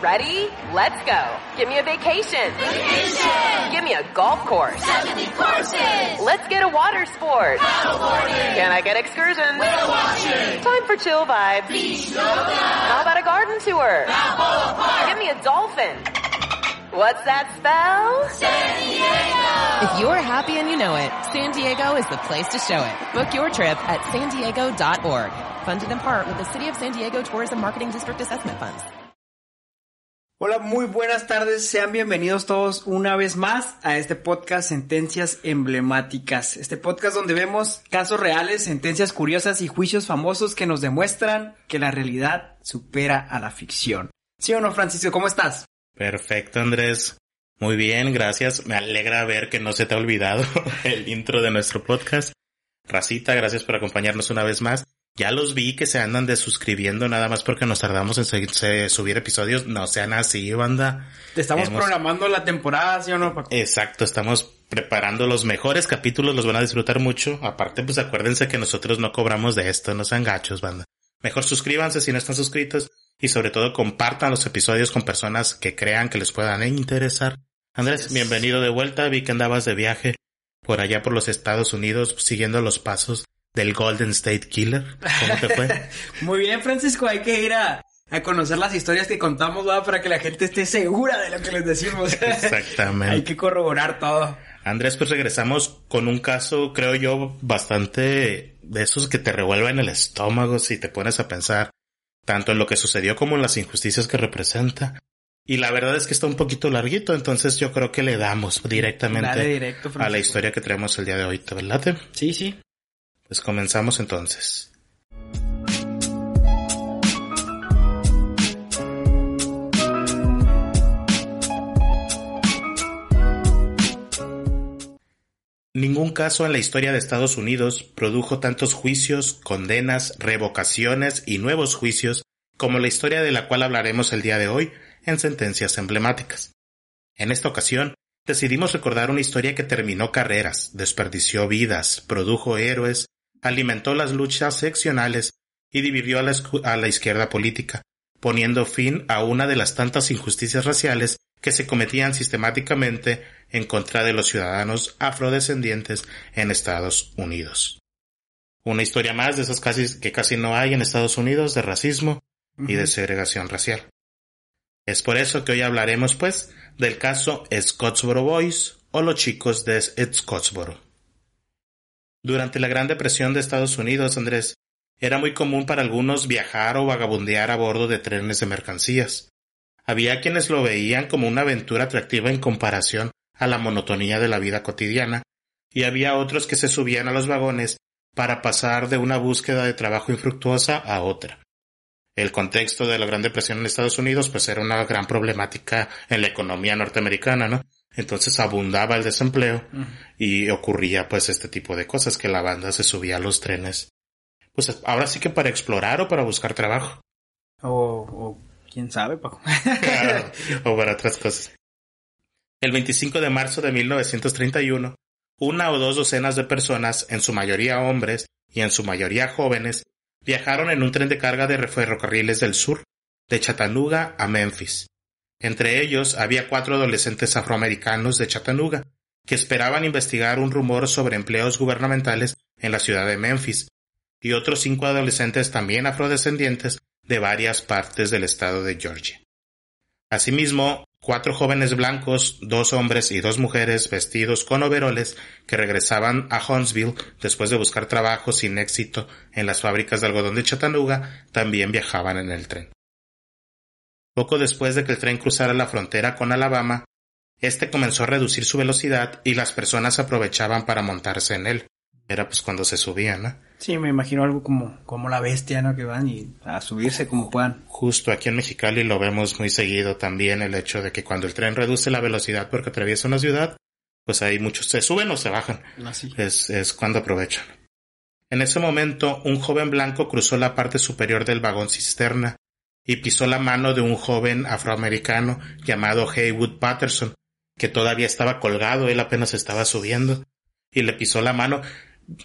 Ready? Let's go. Give me a vacation. Vacation! Give me a golf course. 70 courses! Let's get a water sport. Paddleboarding! Can I get excursions? Whale watching! Time for chill vibes. Beach yoga! How about a garden tour? Balboa Park! Give me a dolphin. What's that spell? San Diego! If you're happy and you know it, San Diego is the place to show it. Book your trip at san diego.org. Funded in part with the City of San Diego Tourism Marketing District Assessment Funds. Hola, muy buenas tardes. Sean bienvenidos todos una vez más a este podcast Sentencias Emblemáticas. Este podcast donde vemos casos reales, sentencias curiosas y juicios famosos que nos demuestran que la realidad supera a la ficción. ¿Sí o no, Francisco? ¿Cómo estás? Perfecto, Andrés. Muy bien, gracias. Me alegra ver que no se te ha olvidado el intro de nuestro podcast. Racita, gracias por acompañarnos una vez más. Ya los vi que se andan desuscribiendo nada más porque nos tardamos en se- se- subir episodios. No sean así, banda. Te estamos Hemos- programando la temporada, ¿sí o no, Paco? Exacto, estamos preparando los mejores capítulos, los van a disfrutar mucho. Aparte, pues acuérdense que nosotros no cobramos de esto, no sean gachos, banda. Mejor suscríbanse si no están suscritos y sobre todo compartan los episodios con personas que crean que les puedan interesar. Andrés, bienvenido de vuelta. Vi que andabas de viaje por allá por los Estados Unidos siguiendo los pasos del Golden State Killer. ¿Cómo te fue? Muy bien, Francisco. Hay que ir a, a conocer las historias que contamos. Para que la gente esté segura de lo que les decimos. Exactamente. Hay que corroborar todo. Andrés, pues regresamos con un caso, creo yo, bastante de esos que te revuelven el estómago si te pones a pensar tanto en lo que sucedió como en las injusticias que representa. Y la verdad es que está un poquito larguito, entonces yo creo que le damos Dale directamente directo, a la historia que traemos el día de hoy, ¿te verdad? Sí, sí. Pues comenzamos entonces. Ningún caso en la historia de Estados Unidos produjo tantos juicios, condenas, revocaciones y nuevos juicios como la historia de la cual hablaremos el día de hoy en sentencias emblemáticas. En esta ocasión, decidimos recordar una historia que terminó carreras, desperdició vidas, produjo héroes, alimentó las luchas seccionales y dividió a la, escu- a la izquierda política, poniendo fin a una de las tantas injusticias raciales que se cometían sistemáticamente en contra de los ciudadanos afrodescendientes en Estados Unidos. Una historia más de esas casi, que casi no hay en Estados Unidos de racismo y de segregación racial. Es por eso que hoy hablaremos, pues, del caso Scottsboro Boys o los chicos de Scottsboro. Durante la Gran Depresión de Estados Unidos, Andrés, era muy común para algunos viajar o vagabundear a bordo de trenes de mercancías. Había quienes lo veían como una aventura atractiva en comparación a la monotonía de la vida cotidiana, y había otros que se subían a los vagones para pasar de una búsqueda de trabajo infructuosa a otra. El contexto de la Gran Depresión en Estados Unidos pues era una gran problemática en la economía norteamericana, ¿no? Entonces abundaba el desempleo y ocurría pues este tipo de cosas que la banda se subía a los trenes. Pues ahora sí que para explorar o para buscar trabajo. O, o quién sabe, Paco. Claro, o para otras cosas. El 25 de marzo de 1931, una o dos docenas de personas, en su mayoría hombres y en su mayoría jóvenes, viajaron en un tren de carga de ferrocarriles del sur, de Chattanooga a Memphis. Entre ellos había cuatro adolescentes afroamericanos de Chattanooga, que esperaban investigar un rumor sobre empleos gubernamentales en la ciudad de Memphis, y otros cinco adolescentes también afrodescendientes de varias partes del estado de Georgia. Asimismo, cuatro jóvenes blancos, dos hombres y dos mujeres vestidos con overoles que regresaban a Huntsville después de buscar trabajo sin éxito en las fábricas de algodón de Chattanooga también viajaban en el tren. Poco después de que el tren cruzara la frontera con Alabama, este comenzó a reducir su velocidad y las personas aprovechaban para montarse en él. Era pues cuando se subían, ¿no? Sí, me imagino algo como, como la bestia, ¿no? Que van y a subirse como puedan. Justo aquí en Mexicali lo vemos muy seguido también el hecho de que cuando el tren reduce la velocidad porque atraviesa una ciudad, pues ahí muchos se suben o se bajan. Así. Es, es cuando aprovechan. En ese momento, un joven blanco cruzó la parte superior del vagón cisterna y pisó la mano de un joven afroamericano llamado Haywood Patterson, que todavía estaba colgado, él apenas estaba subiendo, y le pisó la mano.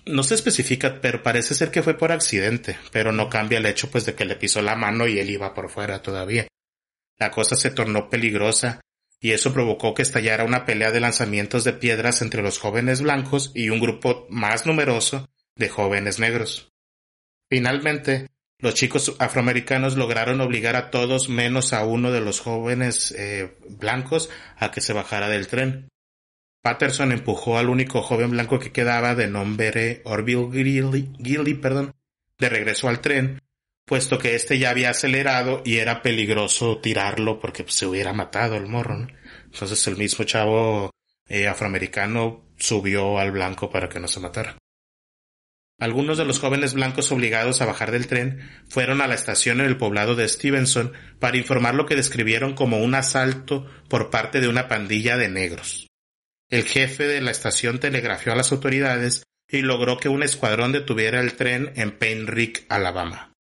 No se especifica, pero parece ser que fue por accidente, pero no cambia el hecho pues de que le pisó la mano y él iba por fuera todavía. La cosa se tornó peligrosa y eso provocó que estallara una pelea de lanzamientos de piedras entre los jóvenes blancos y un grupo más numeroso de jóvenes negros. Finalmente, los chicos afroamericanos lograron obligar a todos menos a uno de los jóvenes eh, blancos a que se bajara del tren. Patterson empujó al único joven blanco que quedaba de nombre Orville Gilly, perdón, de regreso al tren, puesto que éste ya había acelerado y era peligroso tirarlo porque pues, se hubiera matado el morro. Entonces el mismo chavo eh, afroamericano subió al blanco para que no se matara. Algunos de los jóvenes blancos obligados a bajar del tren fueron a la estación en el poblado de Stevenson para informar lo que describieron como un asalto por parte de una pandilla de negros. El jefe de la estación telegrafió a las autoridades y logró que un escuadrón detuviera el tren en Painrick, Alabama.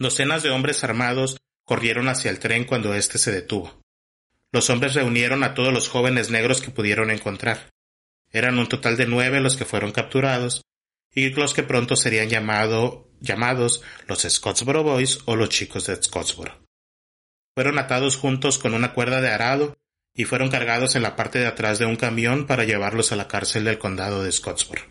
Docenas de hombres armados corrieron hacia el tren cuando éste se detuvo. Los hombres reunieron a todos los jóvenes negros que pudieron encontrar. Eran un total de nueve los que fueron capturados, y los que pronto serían llamado, llamados los Scottsboro Boys o los chicos de Scottsboro. Fueron atados juntos con una cuerda de arado y fueron cargados en la parte de atrás de un camión para llevarlos a la cárcel del condado de Scottsboro.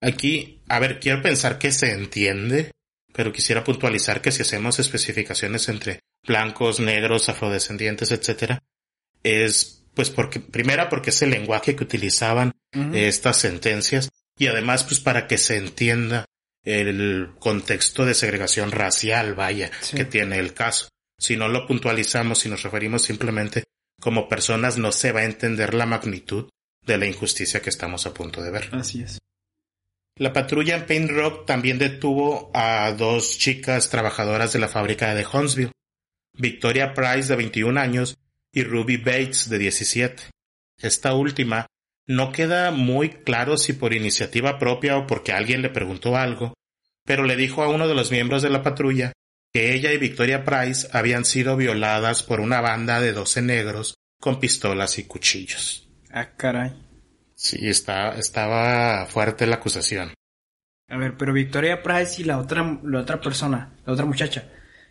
Aquí, a ver, quiero pensar que se entiende, pero quisiera puntualizar que si hacemos especificaciones entre blancos, negros, afrodescendientes, etc., es pues porque, primera porque es el lenguaje que utilizaban estas sentencias y además pues para que se entienda el contexto de segregación racial, vaya, que tiene el caso. Si no lo puntualizamos y nos referimos simplemente como personas, no se va a entender la magnitud de la injusticia que estamos a punto de ver. Así es. La patrulla en Paint Rock también detuvo a dos chicas trabajadoras de la fábrica de Huntsville. Victoria Price, de 21 años, y Ruby Bates de 17. Esta última no queda muy claro si por iniciativa propia o porque alguien le preguntó algo, pero le dijo a uno de los miembros de la patrulla que ella y Victoria Price habían sido violadas por una banda de doce negros con pistolas y cuchillos. Ah, caray. Sí, está, estaba fuerte la acusación. A ver, pero Victoria Price y la otra, la otra persona, la otra muchacha,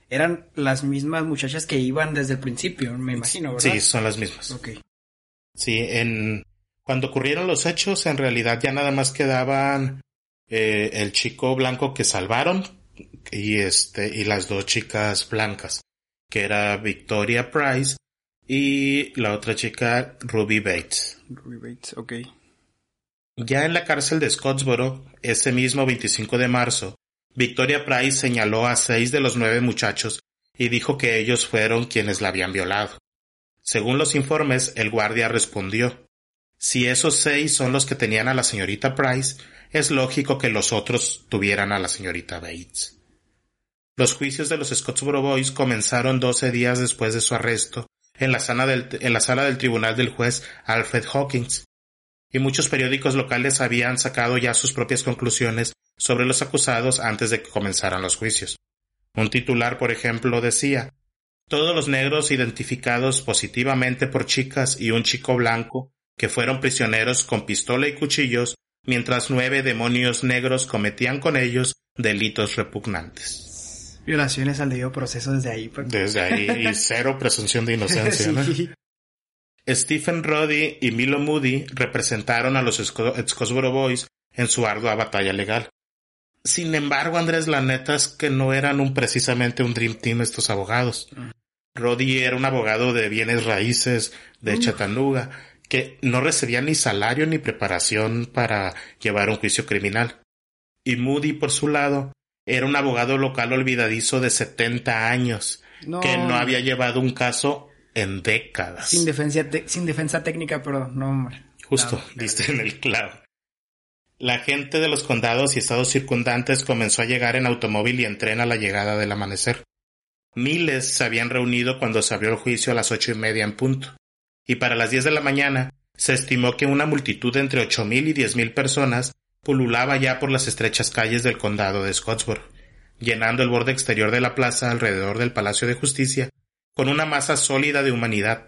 eran las mismas muchachas que iban desde el principio, me imagino, ¿verdad? Sí, son las mismas. Ok. Sí, en cuando ocurrieron los hechos, en realidad ya nada más quedaban eh, el chico blanco que salvaron y este y las dos chicas blancas, que era Victoria Price y la otra chica Ruby Bates. Ruby Bates, ok. Ya en la cárcel de Scottsboro, ese mismo 25 de marzo, Victoria Price señaló a seis de los nueve muchachos y dijo que ellos fueron quienes la habían violado. Según los informes, el guardia respondió Si esos seis son los que tenían a la señorita Price, es lógico que los otros tuvieran a la señorita Bates. Los juicios de los Scottsboro Boys comenzaron doce días después de su arresto en la, sala del, en la sala del tribunal del juez Alfred Hawkins, y muchos periódicos locales habían sacado ya sus propias conclusiones sobre los acusados antes de que comenzaran los juicios. Un titular, por ejemplo, decía Todos los negros identificados positivamente por chicas y un chico blanco que fueron prisioneros con pistola y cuchillos, mientras nueve demonios negros cometían con ellos delitos repugnantes. Violaciones al debido proceso desde ahí. Pues. Desde ahí, y cero presunción de inocencia, ¿no? Stephen Roddy y Milo Moody representaron a los Scottsboro Boys en su ardua batalla legal. Sin embargo, Andrés, la neta es que no eran un precisamente un Dream Team estos abogados. Roddy era un abogado de bienes raíces de Chattanooga que no recibía ni salario ni preparación para llevar un juicio criminal. Y Moody, por su lado, era un abogado local olvidadizo de 70 años que no había llevado un caso en décadas. Sin defensa, sin defensa técnica, pero no, hombre. Justo, diste en el clavo. La gente de los condados y estados circundantes comenzó a llegar en automóvil y en tren a la llegada del amanecer. Miles se habían reunido cuando se abrió el juicio a las ocho y media en punto, y para las diez de la mañana se estimó que una multitud de entre ocho mil y diez mil personas pululaba ya por las estrechas calles del condado de Scottsboro, llenando el borde exterior de la plaza alrededor del Palacio de Justicia con una masa sólida de humanidad,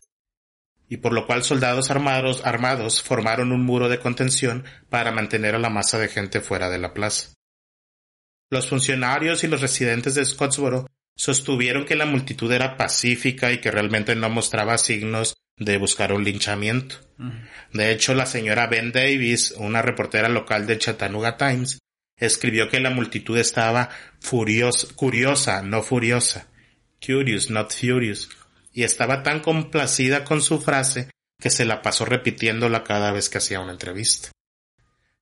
y por lo cual soldados armados, armados formaron un muro de contención para mantener a la masa de gente fuera de la plaza. Los funcionarios y los residentes de Scottsboro sostuvieron que la multitud era pacífica y que realmente no mostraba signos de buscar un linchamiento. De hecho, la señora Ben Davis, una reportera local de Chattanooga Times, escribió que la multitud estaba furiosa, curiosa, no furiosa. Curious, not furious. Y estaba tan complacida con su frase que se la pasó repitiéndola cada vez que hacía una entrevista.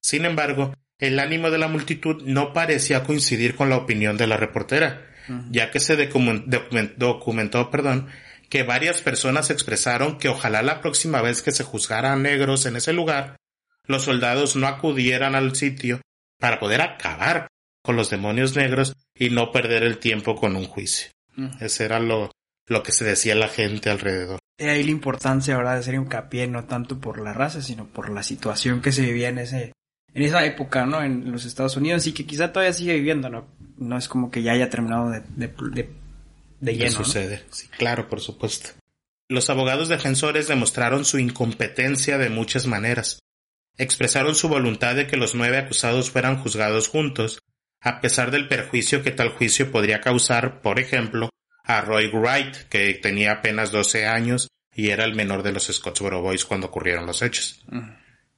Sin embargo, el ánimo de la multitud no parecía coincidir con la opinión de la reportera, ya que se documentó, perdón, que varias personas expresaron que ojalá la próxima vez que se juzgara a negros en ese lugar, los soldados no acudieran al sitio para poder acabar con los demonios negros y no perder el tiempo con un juicio. Ese era lo, lo que se decía la gente alrededor. Y ahí la importancia, ¿verdad?, de hacer hincapié no tanto por la raza, sino por la situación que se vivía en ese, en esa época, ¿no? En los Estados Unidos y que quizá todavía sigue viviendo, ¿no? No es como que ya haya terminado de, de, de, de lleno. sucede, sí, claro, por supuesto. Los abogados defensores demostraron su incompetencia de muchas maneras. Expresaron su voluntad de que los nueve acusados fueran juzgados juntos, a pesar del perjuicio que tal juicio podría causar, por ejemplo, a Roy Wright, que tenía apenas 12 años y era el menor de los Scottsboro Boys cuando ocurrieron los hechos.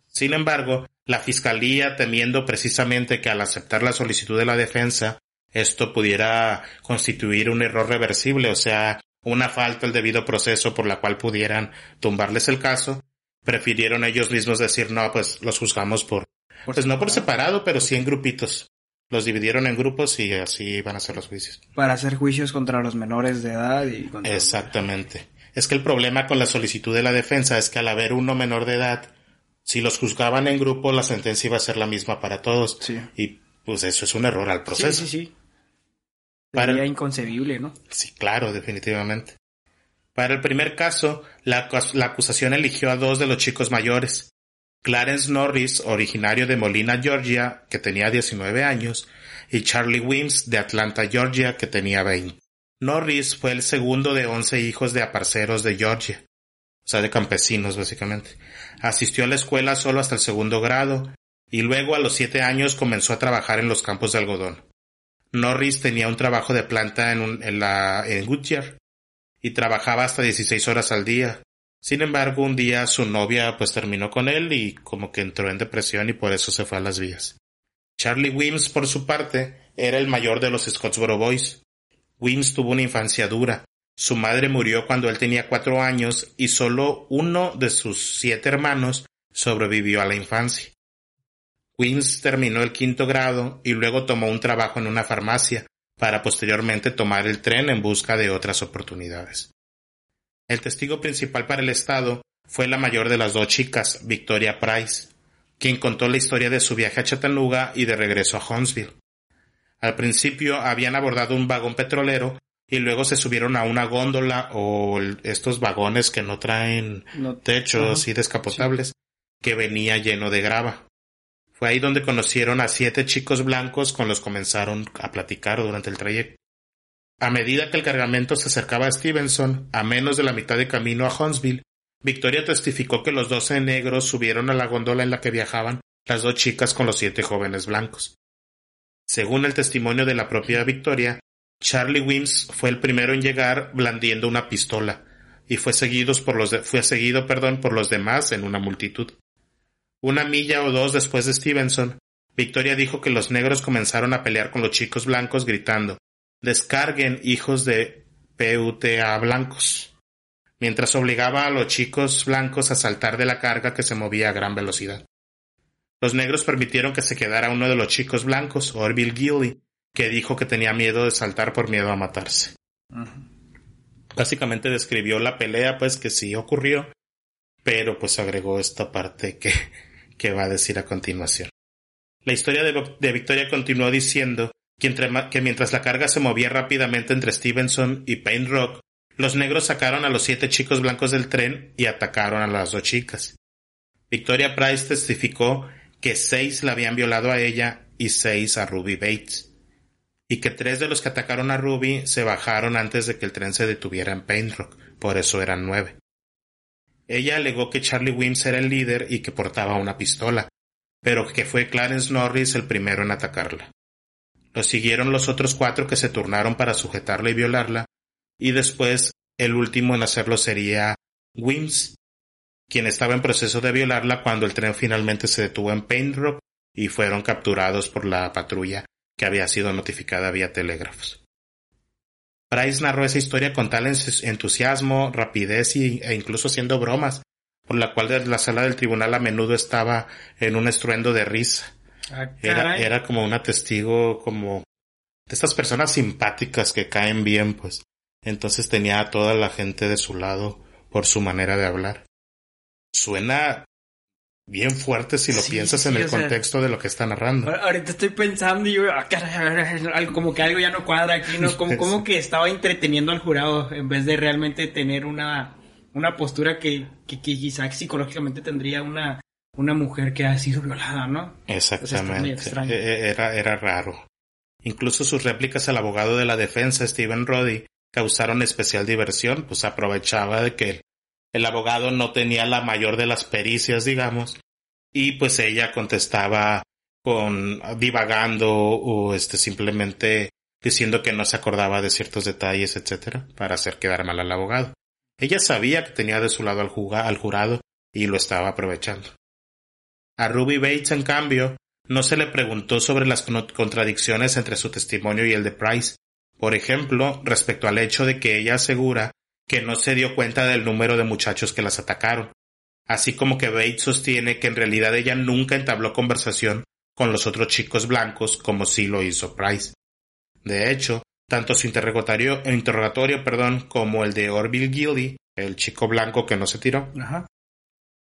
Sin embargo, la Fiscalía, temiendo precisamente que al aceptar la solicitud de la defensa, esto pudiera constituir un error reversible, o sea, una falta al debido proceso por la cual pudieran tumbarles el caso, prefirieron ellos mismos decir no, pues los juzgamos por, pues no por separado, pero sí en grupitos. Los dividieron en grupos y así van a ser los juicios. Para hacer juicios contra los menores de edad y contra Exactamente. Es que el problema con la solicitud de la defensa es que al haber uno menor de edad, si los juzgaban en grupo, la sentencia iba a ser la misma para todos. Sí. Y pues eso es un error al proceso. Sí, sí, sí. Para- Sería inconcebible, ¿no? Sí, claro, definitivamente. Para el primer caso, la acusación eligió a dos de los chicos mayores. Clarence Norris, originario de Molina, Georgia, que tenía 19 años, y Charlie Wims, de Atlanta, Georgia, que tenía 20. Norris fue el segundo de 11 hijos de aparceros de Georgia, o sea, de campesinos, básicamente. Asistió a la escuela solo hasta el segundo grado, y luego a los siete años comenzó a trabajar en los campos de algodón. Norris tenía un trabajo de planta en, un- en la, en Goodyear y trabajaba hasta 16 horas al día. Sin embargo, un día su novia pues terminó con él y como que entró en depresión y por eso se fue a las vías. Charlie Wims, por su parte, era el mayor de los Scottsboro Boys. Wims tuvo una infancia dura. Su madre murió cuando él tenía cuatro años y solo uno de sus siete hermanos sobrevivió a la infancia. Wims terminó el quinto grado y luego tomó un trabajo en una farmacia para posteriormente tomar el tren en busca de otras oportunidades. El testigo principal para el Estado fue la mayor de las dos chicas, Victoria Price, quien contó la historia de su viaje a Chattanooga y de regreso a Huntsville. Al principio habían abordado un vagón petrolero y luego se subieron a una góndola o estos vagones que no traen No- techos así descapotables que venía lleno de grava. Fue ahí donde conocieron a siete chicos blancos con los comenzaron a platicar durante el trayecto. A medida que el cargamento se acercaba a Stevenson, a menos de la mitad de camino a Huntsville, Victoria testificó que los doce negros subieron a la góndola en la que viajaban las dos chicas con los siete jóvenes blancos. Según el testimonio de la propia Victoria, Charlie Wims fue el primero en llegar blandiendo una pistola y fue por los fue seguido, perdón, por los demás en una multitud. Una milla o dos después de Stevenson, Victoria dijo que los negros comenzaron a pelear con los chicos blancos gritando Descarguen, hijos de PUTA blancos, mientras obligaba a los chicos blancos a saltar de la carga que se movía a gran velocidad. Los negros permitieron que se quedara uno de los chicos blancos, Orville Gilly, que dijo que tenía miedo de saltar por miedo a matarse. Básicamente describió la pelea, pues que sí ocurrió, pero pues agregó esta parte que, que va a decir a continuación. La historia de, de Victoria continuó diciendo que, mientras la carga se movía rápidamente entre Stevenson y Paint Rock, los negros sacaron a los siete chicos blancos del tren y atacaron a las dos chicas. Victoria Price testificó que seis la habían violado a ella y seis a Ruby Bates, y que tres de los que atacaron a Ruby se bajaron antes de que el tren se detuviera en Paint Rock, por eso eran nueve. Ella alegó que Charlie Wims era el líder y que portaba una pistola, pero que fue Clarence Norris el primero en atacarla. Lo siguieron los otros cuatro que se turnaron para sujetarla y violarla, y después el último en hacerlo sería Wims, quien estaba en proceso de violarla cuando el tren finalmente se detuvo en Paintrock y fueron capturados por la patrulla que había sido notificada vía telégrafos. Price narró esa historia con tal entusiasmo, rapidez e incluso haciendo bromas, por la cual la sala del tribunal a menudo estaba en un estruendo de risa. Ah, Era, era como una testigo como de estas personas simpáticas que caen bien, pues. Entonces tenía a toda la gente de su lado por su manera de hablar. Suena bien fuerte si lo Sí, piensas sí, en el sea, contexto de lo que está narrando. Ahorita estoy pensando y yo, ah, caray, como que algo ya no cuadra aquí, ¿no? Como, como que estaba entreteniendo al jurado en vez de realmente tener una, una postura que, que, que quizá psicológicamente tendría una, una mujer que ha sido violada, ¿no? Exactamente. E- e- Era, era raro. Incluso sus réplicas al abogado de la defensa, Stephen Roddy, causaron especial diversión, pues aprovechaba de que el, abogado no tenía la mayor de las pericias, digamos, y pues ella contestaba con divagando o este simplemente diciendo que no se acordaba de ciertos detalles, etcétera, para hacer quedar mal al abogado. Ella sabía que tenía de su lado al, al jurado y lo estaba aprovechando. A Ruby Bates, en cambio, no se le preguntó sobre las con- contradicciones entre su testimonio y el de Price. Por ejemplo, respecto al hecho de que ella asegura que no se dio cuenta del número de muchachos que las atacaron, así como que Bates sostiene que en realidad ella nunca entabló conversación con los otros chicos blancos como sí lo hizo Price. De hecho, tanto su interrogatorio, interrogatorio perdón, como el de Orville Gilly, el chico blanco que no se tiró.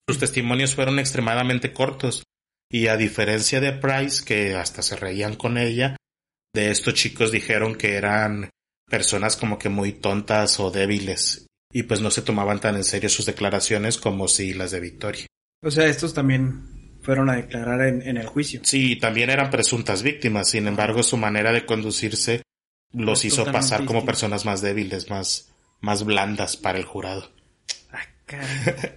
Sus testimonios fueron extremadamente cortos, y a diferencia de Price, que hasta se reían con ella, de estos chicos dijeron que eran personas como que muy tontas o débiles, y pues no se tomaban tan en serio sus declaraciones como si las de Victoria. O sea, estos también fueron a declarar en, en el juicio. Sí, también eran presuntas víctimas, sin embargo su manera de conducirse los Es hizo pasar como personas más débiles, más, más blandas para el jurado. Ah.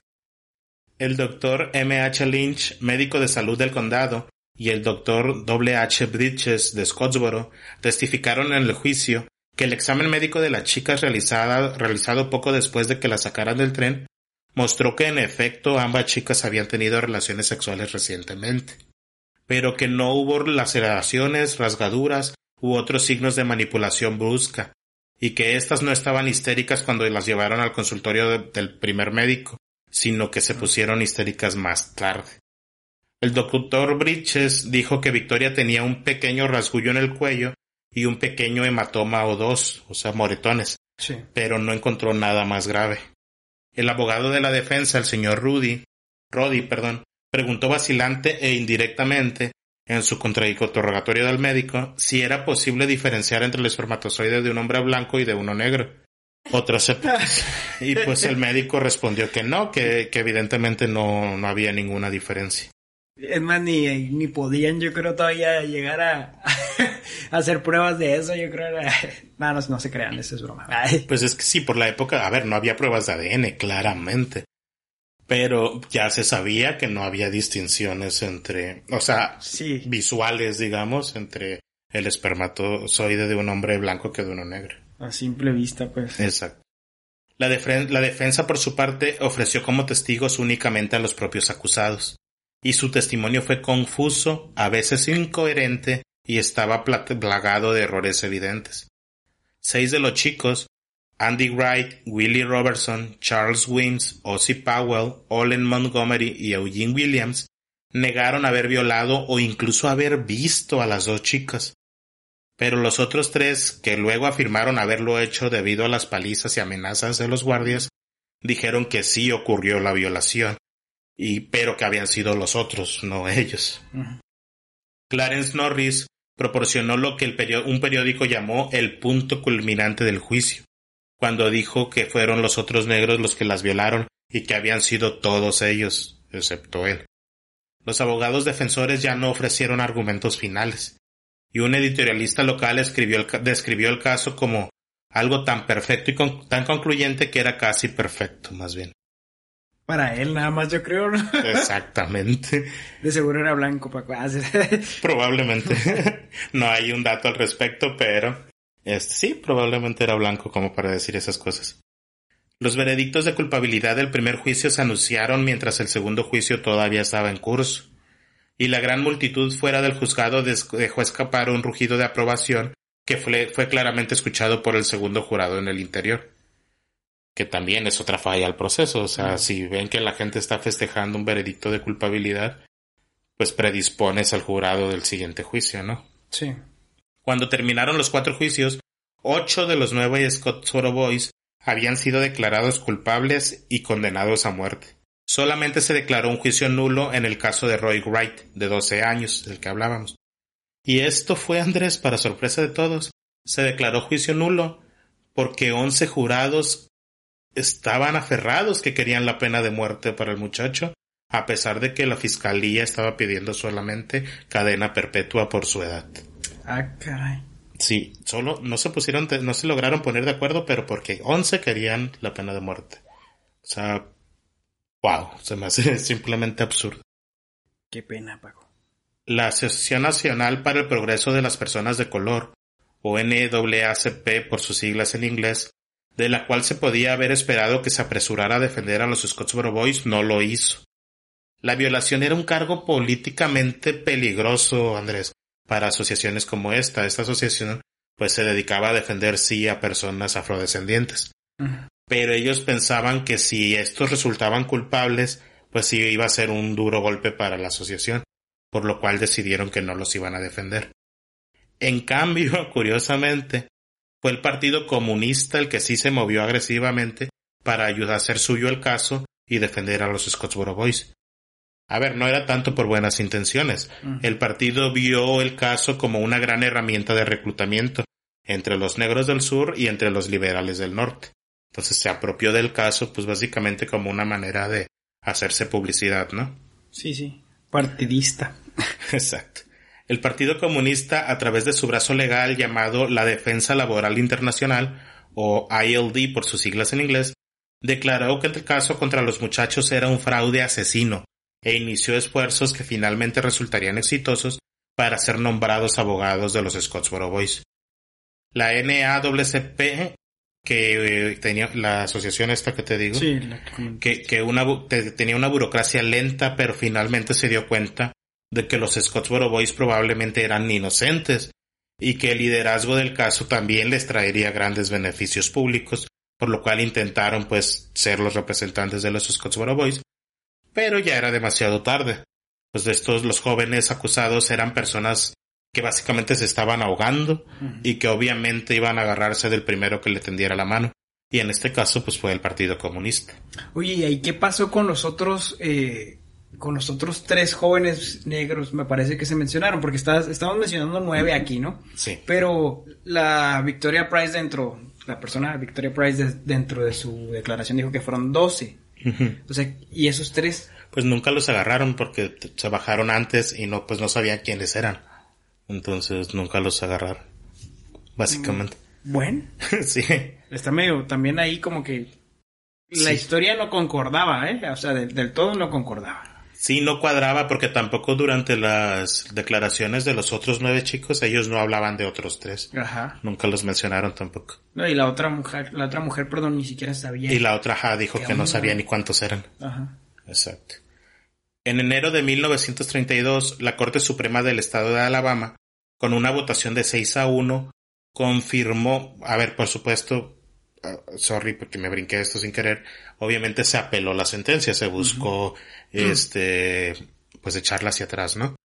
El doctor M. H. Lynch, médico de salud del condado, y el doctor W. H. Bridges de Scottsboro testificaron en el juicio que el examen médico de las chicas realizada, realizado poco después de que la sacaran del tren mostró que en efecto ambas chicas habían tenido relaciones sexuales recientemente, pero que no hubo laceraciones, rasgaduras u otros signos de manipulación brusca, y que éstas no estaban histéricas cuando las llevaron al consultorio de- del primer médico, sino que se pusieron histéricas más tarde. El doctor Bridges dijo que Victoria tenía un pequeño rasguño en el cuello y un pequeño hematoma o dos, o sea, moretones, Sí. pero no encontró nada más grave. El abogado de la defensa, el señor Rudy, Roddy, perdón, preguntó vacilante e indirectamente en su contrainterrogatorio del médico si era posible diferenciar entre el espermatozoide de un hombre blanco y de uno negro. Otras épocas. Y pues el médico respondió que no, que, que evidentemente no, no había ninguna diferencia. Es más, ni, ni podían, yo creo, todavía llegar a, a hacer pruebas de eso. Yo creo. No, no, no se crean, eso es broma. Ay. Pues es que sí, por la época, a ver, no había pruebas de ADN, claramente. Pero ya se sabía que no había distinciones entre, o sea, Sí. visuales, digamos, entre el espermatozoide de un hombre blanco que de uno negro. A simple vista, pues. Exacto. La, defren- la defensa, por su parte, ofreció como testigos únicamente a los propios acusados, y su testimonio fue confuso, a veces incoherente, y estaba pla- plagado de errores evidentes. Seis de los chicos, Andy Wright, Willie Robertson, Charles Wims, Ozzy Powell, Olin Montgomery y Eugene Williams, negaron haber violado o incluso haber visto a las dos chicas. Pero los otros tres, que luego afirmaron haberlo hecho debido a las palizas y amenazas de los guardias, dijeron que sí ocurrió la violación, y pero que habían sido los otros, no ellos. Clarence Norris proporcionó lo que el un periódico llamó el punto culminante del juicio, cuando dijo que fueron los otros negros los que las violaron y que habían sido todos ellos, excepto él. Los abogados defensores ya no ofrecieron argumentos finales, y un editorialista local escribió el describió el caso como algo tan perfecto y con- tan concluyente que era casi perfecto, más bien. Para él nada más, yo creo, ¿no? Exactamente. De seguro era blanco, Paco. Ah, sí. Probablemente. no hay un dato al respecto, pero este, sí, probablemente era blanco como para decir esas cosas. Los veredictos de culpabilidad del primer juicio se anunciaron mientras el segundo juicio todavía estaba en curso, y la gran multitud fuera del juzgado dejó escapar un rugido de aprobación que fue, fue claramente escuchado por el segundo jurado en el interior que también es otra falla al proceso. O sea, si ven que la gente está festejando un veredicto de culpabilidad, pues predispones al jurado del siguiente juicio, ¿no? Sí. Cuando terminaron los cuatro juicios, ocho de los nueve Scottsboro Boys habían sido declarados culpables y condenados a muerte. Solamente se declaró un juicio nulo en el caso de Roy Wright, de 12 años, del que hablábamos. Y esto fue, Andrés, para sorpresa de todos, se declaró juicio nulo porque once jurados estaban aferrados que querían la pena de muerte para el muchacho, a pesar de que la fiscalía estaba pidiendo solamente cadena perpetua por su edad. Ah, caray. Sí, solo no se pusieron, no se lograron poner de acuerdo, pero porque once querían la pena de muerte. O sea, wow, se me hace simplemente absurdo. Qué pena, Paco. La Asociación Nacional para el Progreso de las Personas de Color, o NAACP por sus siglas en inglés, de la cual se podía haber esperado que se apresurara a defender a los Scottsboro Boys, no lo hizo. La violación era un cargo políticamente peligroso, Andrés, para asociaciones como esta. Esta asociación pues se dedicaba a defender sí a personas afrodescendientes. Pero ellos pensaban que si estos resultaban culpables, pues sí iba a ser un duro golpe para la asociación, por lo cual decidieron que no los iban a defender. En cambio, curiosamente, fue el Partido Comunista el que sí se movió agresivamente para ayudar a hacer suyo el caso y defender a los Scottsboro Boys. A ver, no era tanto por buenas intenciones. El partido vio el caso como una gran herramienta de reclutamiento entre los negros del sur y entre los liberales del norte. Entonces se apropió del caso, pues básicamente como una manera de hacerse publicidad, ¿no? Sí, sí. Partidista. Exacto. El Partido Comunista, a través de su brazo legal llamado la Defensa Laboral Internacional, o ILD por sus siglas en inglés, declaró que el caso contra los muchachos era un fraude asesino e inició esfuerzos que finalmente resultarían exitosos para ser nombrados abogados de los Scottsboro Boys. La NAACP, que eh, tenía la asociación esta que te digo, que, que una, tenía una burocracia lenta, pero finalmente se dio cuenta de que los Scottsboro Boys probablemente eran inocentes y que el liderazgo del caso también les traería grandes beneficios públicos, por lo cual intentaron pues ser los representantes de los Scottsboro Boys, pero ya era demasiado tarde, pues de estos los jóvenes acusados eran personas que básicamente se estaban ahogando y que obviamente iban a agarrarse del primero que le tendiera la mano. Y en este caso, pues fue el Partido Comunista. Oye, ¿y qué pasó con los otros eh, con los otros tres jóvenes negros, me parece que se mencionaron, porque estás, estamos mencionando nueve aquí, ¿no? Sí. Pero la Victoria Price dentro, la persona Victoria Price dentro de su declaración dijo que fueron doce. O sea, ¿y esos tres? Pues nunca los agarraron porque se bajaron antes y no, pues no sabían quiénes eran. Entonces nunca los agarraron. Básicamente. Mm, bueno. sí. Está medio también ahí como que la historia no concordaba, ¿eh? O sea, del todo no concordaba. Sí, no cuadraba porque tampoco durante las declaraciones de los otros nueve chicos ellos no hablaban de otros tres. Ajá. Nunca los mencionaron tampoco. No, y la otra mujer, la otra mujer, perdón, ni siquiera sabía. Y la otra, ajá, dijo que no sabía ni cuántos eran. Ajá. Exacto. En enero de 1932, la Corte Suprema del Estado de Alabama, con una votación de 6 a 1, confirmó, a ver, por supuesto, Ah, sorry porque me brinqué esto sin querer, obviamente se apeló la sentencia, se buscó, este, pues echarla hacia atrás, ¿no?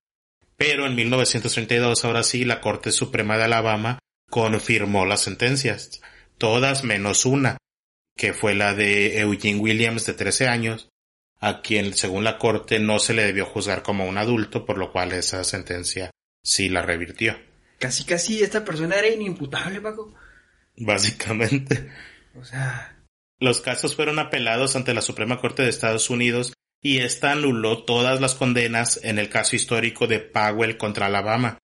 Pero en 1932, ahora sí, la Corte Suprema de Alabama confirmó las sentencias, todas menos una, que fue la de Eugene Williams de 13 años, a quien, según la Corte, no se le debió juzgar como un adulto, por lo cual esa sentencia sí la revirtió. Casi, casi esta persona era inimputable, Paco. Básicamente. O sea. Los casos fueron apelados ante la Suprema Corte de Estados Unidos y ésta anuló todas las condenas en el caso histórico de Powell contra Alabama,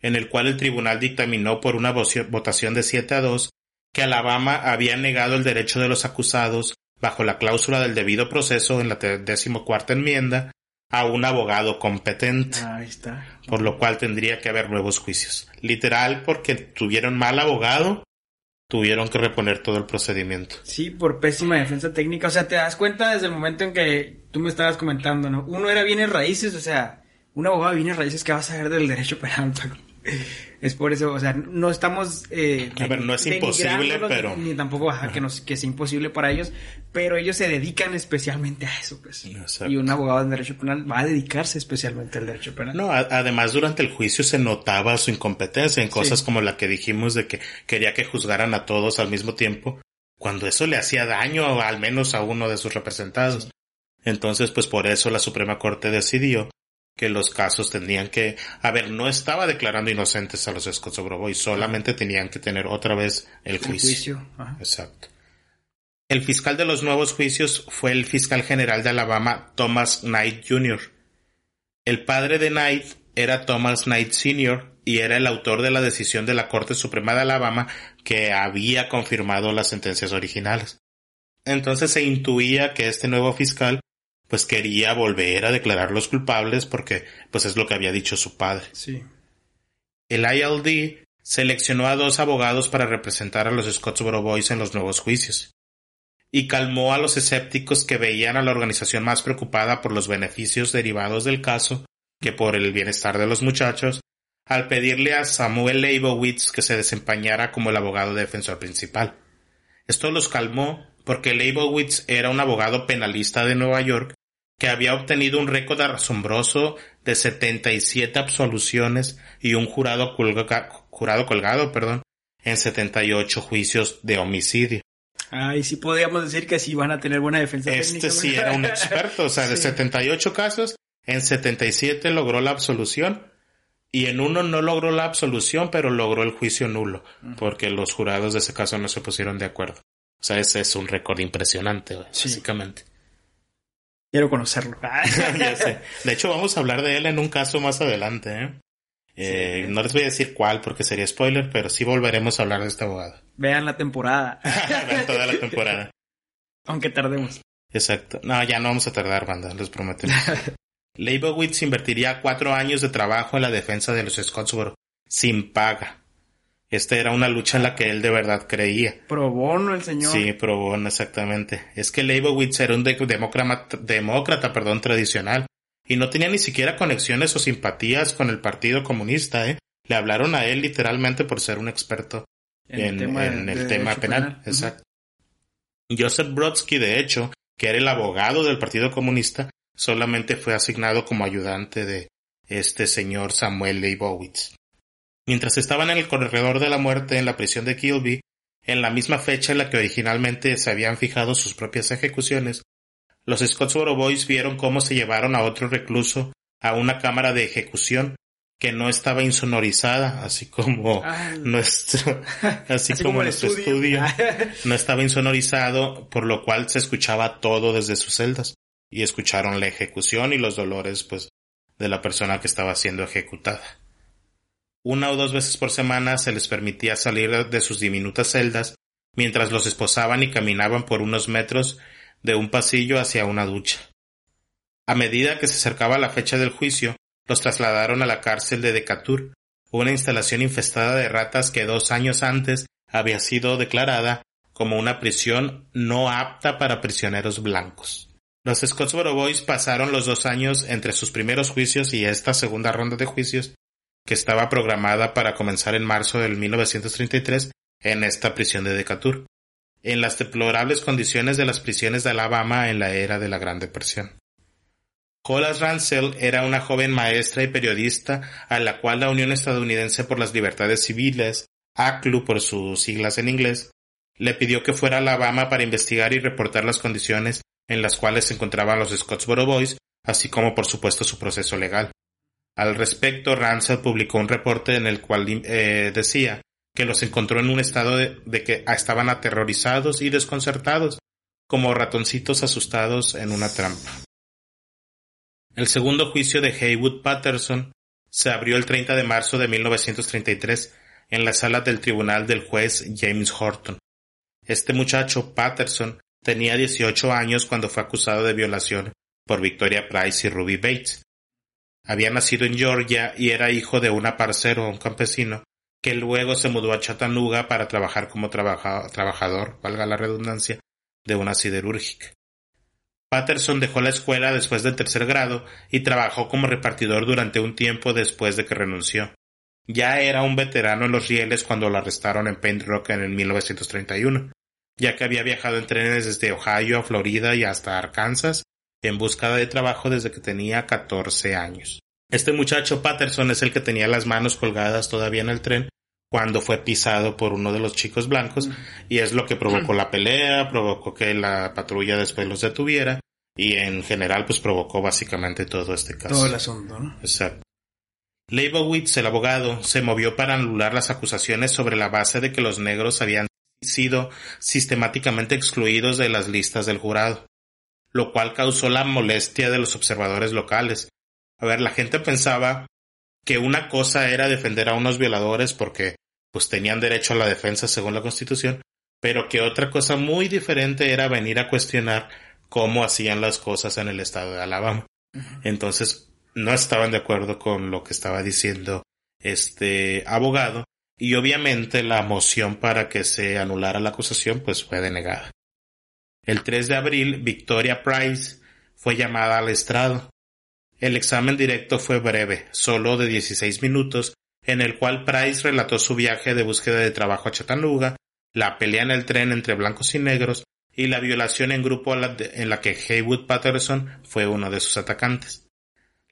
en el cual el tribunal dictaminó por una votación de 7 a 2 que Alabama había negado el derecho de los acusados bajo la cláusula del debido proceso en la decimocuarta enmienda, a un abogado competente. Ahí está. Por lo cual tendría que haber nuevos juicios. Literal, porque tuvieron mal abogado, tuvieron que reponer todo el procedimiento. Sí, por pésima defensa técnica. O sea, te das cuenta desde el momento en que tú me estabas comentando, ¿no? Uno era bienes raíces, o sea, un abogado de bienes raíces que va a saber del derecho penal. Es por eso, o sea, no estamos... Eh, a ver, no es imposible, pero... Ni, tampoco que, nos, que sea imposible para ellos, pero ellos se dedican especialmente a eso, pues. Y un abogado en derecho penal va a dedicarse especialmente al derecho penal. No, además durante el juicio se notaba su incompetencia en cosas como la que dijimos de que quería que juzgaran a todos al mismo tiempo, cuando eso le hacía daño al menos a uno de sus representados. Entonces, pues por eso la Suprema Corte decidió que los casos tendrían que, a ver, no estaba declarando inocentes a los Scotts solamente tenían que tener otra vez el juicio. Exacto. El fiscal de los nuevos juicios fue el fiscal general de Alabama, Thomas Knight Jr. El padre de Knight era Thomas Knight Sr. y era el autor de la decisión de la Corte Suprema de Alabama que había confirmado las sentencias originales. Entonces se intuía que este nuevo fiscal pues quería volver a declarar los culpables porque pues es lo que había dicho su padre. Sí. El ILD seleccionó a dos abogados para representar a los Scottsboro Boys en los nuevos juicios y calmó a los escépticos que veían a la organización más preocupada por los beneficios derivados del caso que por el bienestar de los muchachos, al pedirle a Samuel Leibowitz que se desempeñara como el abogado defensor principal. Esto los calmó porque Leibowitz era un abogado penalista de Nueva York que había obtenido un récord asombroso de 77 absoluciones y un jurado, jurado colgado perdón, en 78 juicios de homicidio. Ay, sí podríamos decir que sí van a tener buena defensa. Este sí era un experto, o sea, de 78 casos, en 77 logró la absolución y en uno no logró la absolución, pero logró el juicio nulo, porque los jurados de ese caso no se pusieron de acuerdo. O sea, ese es un récord impresionante, básicamente. Quiero conocerlo. De hecho, vamos a hablar de él en un caso más adelante. ¿eh? Eh, no les voy a decir cuál porque sería spoiler, pero sí volveremos a hablar de este abogado. Vean la temporada. Vean toda la temporada. Aunque tardemos. Exacto. No, ya no vamos a tardar, banda, les prometemos. Leibowitz invertiría cuatro años de trabajo en la defensa de los Scottsboro, sin paga. Esta era una lucha en la que él de verdad creía. Pro bono el señor. Sí, pro bono, exactamente. Es que Leibowitz era un demócrata, demócrata perdón, tradicional y no tenía ni siquiera conexiones o simpatías con el Partido Comunista, ¿eh? Le hablaron a él literalmente por ser un experto en, el tema, penal. Exacto. Joseph Brodsky, de hecho, que era el abogado del Partido Comunista, solamente fue asignado como ayudante de este señor Samuel Leibowitz. Mientras estaban en el corredor de la muerte en la prisión de Kilby, en la misma fecha en la que originalmente se habían fijado sus propias ejecuciones, los Scottsboro Boys vieron cómo se llevaron a otro recluso a una cámara de ejecución que no estaba insonorizada, así como ah. nuestro, así, como, nuestro estudio. no estaba insonorizado, por lo cual se escuchaba todo desde sus celdas y escucharon la ejecución y los dolores, pues, de la persona que estaba siendo ejecutada. Una o dos veces por semana se les permitía salir de sus diminutas celdas mientras los esposaban y caminaban por unos metros de un pasillo hacia una ducha. A medida que se acercaba la fecha del juicio, los trasladaron a la cárcel de Decatur, una instalación infestada de ratas que dos años antes había sido declarada como una prisión no apta para prisioneros blancos. Los Scottsboro Boys pasaron los dos años entre sus primeros juicios y esta segunda ronda de juicios que estaba programada para comenzar en marzo del 1933 en esta prisión de Decatur, en las deplorables condiciones de las prisiones de Alabama en la era de la Gran Depresión. Hollis Ransell era una joven maestra y periodista a la cual la Unión Estadounidense por las Libertades Civiles, ACLU por sus siglas en inglés, le pidió que fuera a Alabama para investigar y reportar las condiciones en las cuales se encontraban los Scottsboro Boys, así como por supuesto su proceso legal. Al respecto, Ransel publicó un reporte en el cual eh, decía que los encontró en un estado de, que estaban aterrorizados y desconcertados, como ratoncitos asustados en una trampa. El segundo juicio de Haywood Patterson se abrió el 30 de marzo de 1933 en la sala del tribunal del juez James Horton. Este muchacho, Patterson, Tenía 18 años cuando fue acusado de violación por Victoria Price y Ruby Bates. Había nacido en Georgia y era hijo de un aparcero, un campesino, que luego se mudó a Chattanooga para trabajar como trabajador, valga la redundancia, de una siderúrgica. Patterson dejó la escuela después del tercer grado y trabajó como repartidor durante un tiempo después de que renunció. Ya era un veterano en los rieles cuando lo arrestaron en Paint Rock en el 1931, ya que había viajado en trenes desde Ohio a Florida y hasta Arkansas en busca de trabajo desde que tenía 14 años. Este muchacho Patterson es el que tenía las manos colgadas todavía en el tren cuando fue pisado por uno de los chicos blancos y es lo que provocó la pelea, provocó que la patrulla después los detuviera y en general pues provocó básicamente todo este caso. Todo el asunto, ¿no? Exacto. Leibowitz, el abogado, se movió para anular las acusaciones sobre la base de que los negros habían sido sistemáticamente excluidos de las listas del jurado, lo cual causó la molestia de los observadores locales. A ver, la gente pensaba que una cosa era defender a unos violadores porque pues tenían derecho a la defensa según la Constitución, pero que otra cosa muy diferente era venir a cuestionar cómo hacían las cosas en el estado de Alabama. Entonces, no estaban de acuerdo con lo que estaba diciendo este abogado y obviamente la moción para que se anulara la acusación pues fue denegada. El 3 de abril, Victoria Price fue llamada al estrado. El examen directo fue breve, solo de 16 minutos, en el cual Price relató su viaje de búsqueda de trabajo a Chattanooga, la pelea en el tren entre blancos y negros y la violación en grupo en la que Haywood Patterson fue uno de sus atacantes.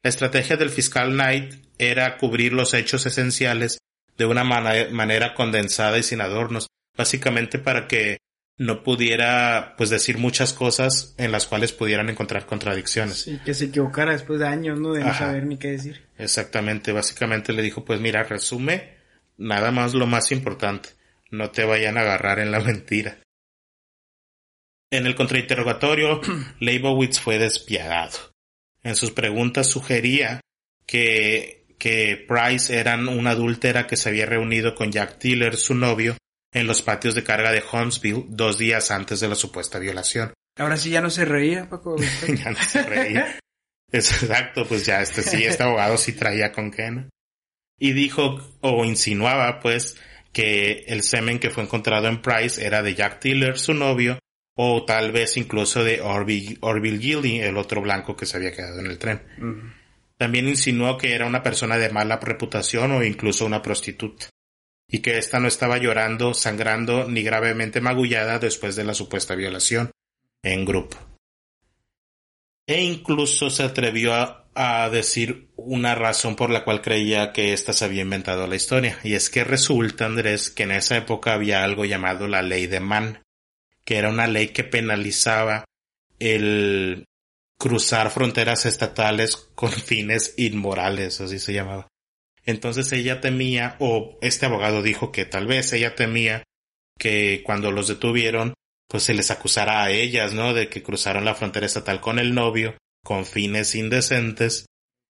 La estrategia del fiscal Knight era cubrir los hechos esenciales de una manera condensada y sin adornos, básicamente para que no pudiera pues decir muchas cosas en las cuales pudieran encontrar contradicciones. Sí, que se equivocara después de años, ¿no? De no saber ni qué decir. Exactamente, básicamente le dijo, pues mira, resume nada más lo más importante, no te vayan a agarrar en la mentira. En el contrainterrogatorio, Leibowitz fue despiadado. En sus preguntas sugería que, que Price era una adúltera que se había reunido con Jack Tiller, su novio, en los patios de carga de Huntsville dos días antes de la supuesta violación. Ahora sí ya no se reía, Paco. ya no se reía. Exacto, pues ya este sí, este abogado sí traía con Ken. Y dijo, o insinuaba, pues, que el semen que fue encontrado en Price era de Jack Tiller, su novio, o tal vez incluso de Orville, Gilly, el otro blanco que se había quedado en el tren. También insinuó que era una persona de mala reputación o incluso una prostituta, y que ésta no estaba llorando, sangrando ni gravemente magullada después de la supuesta violación en grupo. E incluso se atrevió a, decir una razón por la cual creía que ésta se había inventado la historia, y es que resulta, Andrés, que en esa época había algo llamado la ley de Mann, que era una ley que penalizaba el cruzar fronteras estatales con fines inmorales, así se llamaba. Entonces ella temía, o este abogado dijo que tal vez ella temía que cuando los detuvieron, pues se les acusara a ellas, ¿no? De que cruzaron la frontera estatal con el novio, con fines indecentes,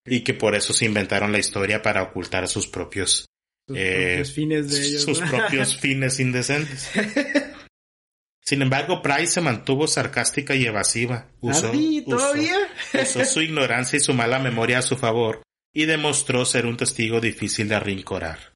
y que por eso se inventaron la historia para ocultar sus propios, sus propios eh, fines de ellos. Sus propios fines indecentes. Sin embargo, Price se mantuvo sarcástica y evasiva. Usó, ¿Todavía? usó su ignorancia y su mala memoria a su favor y demostró ser un testigo difícil de arrinconar.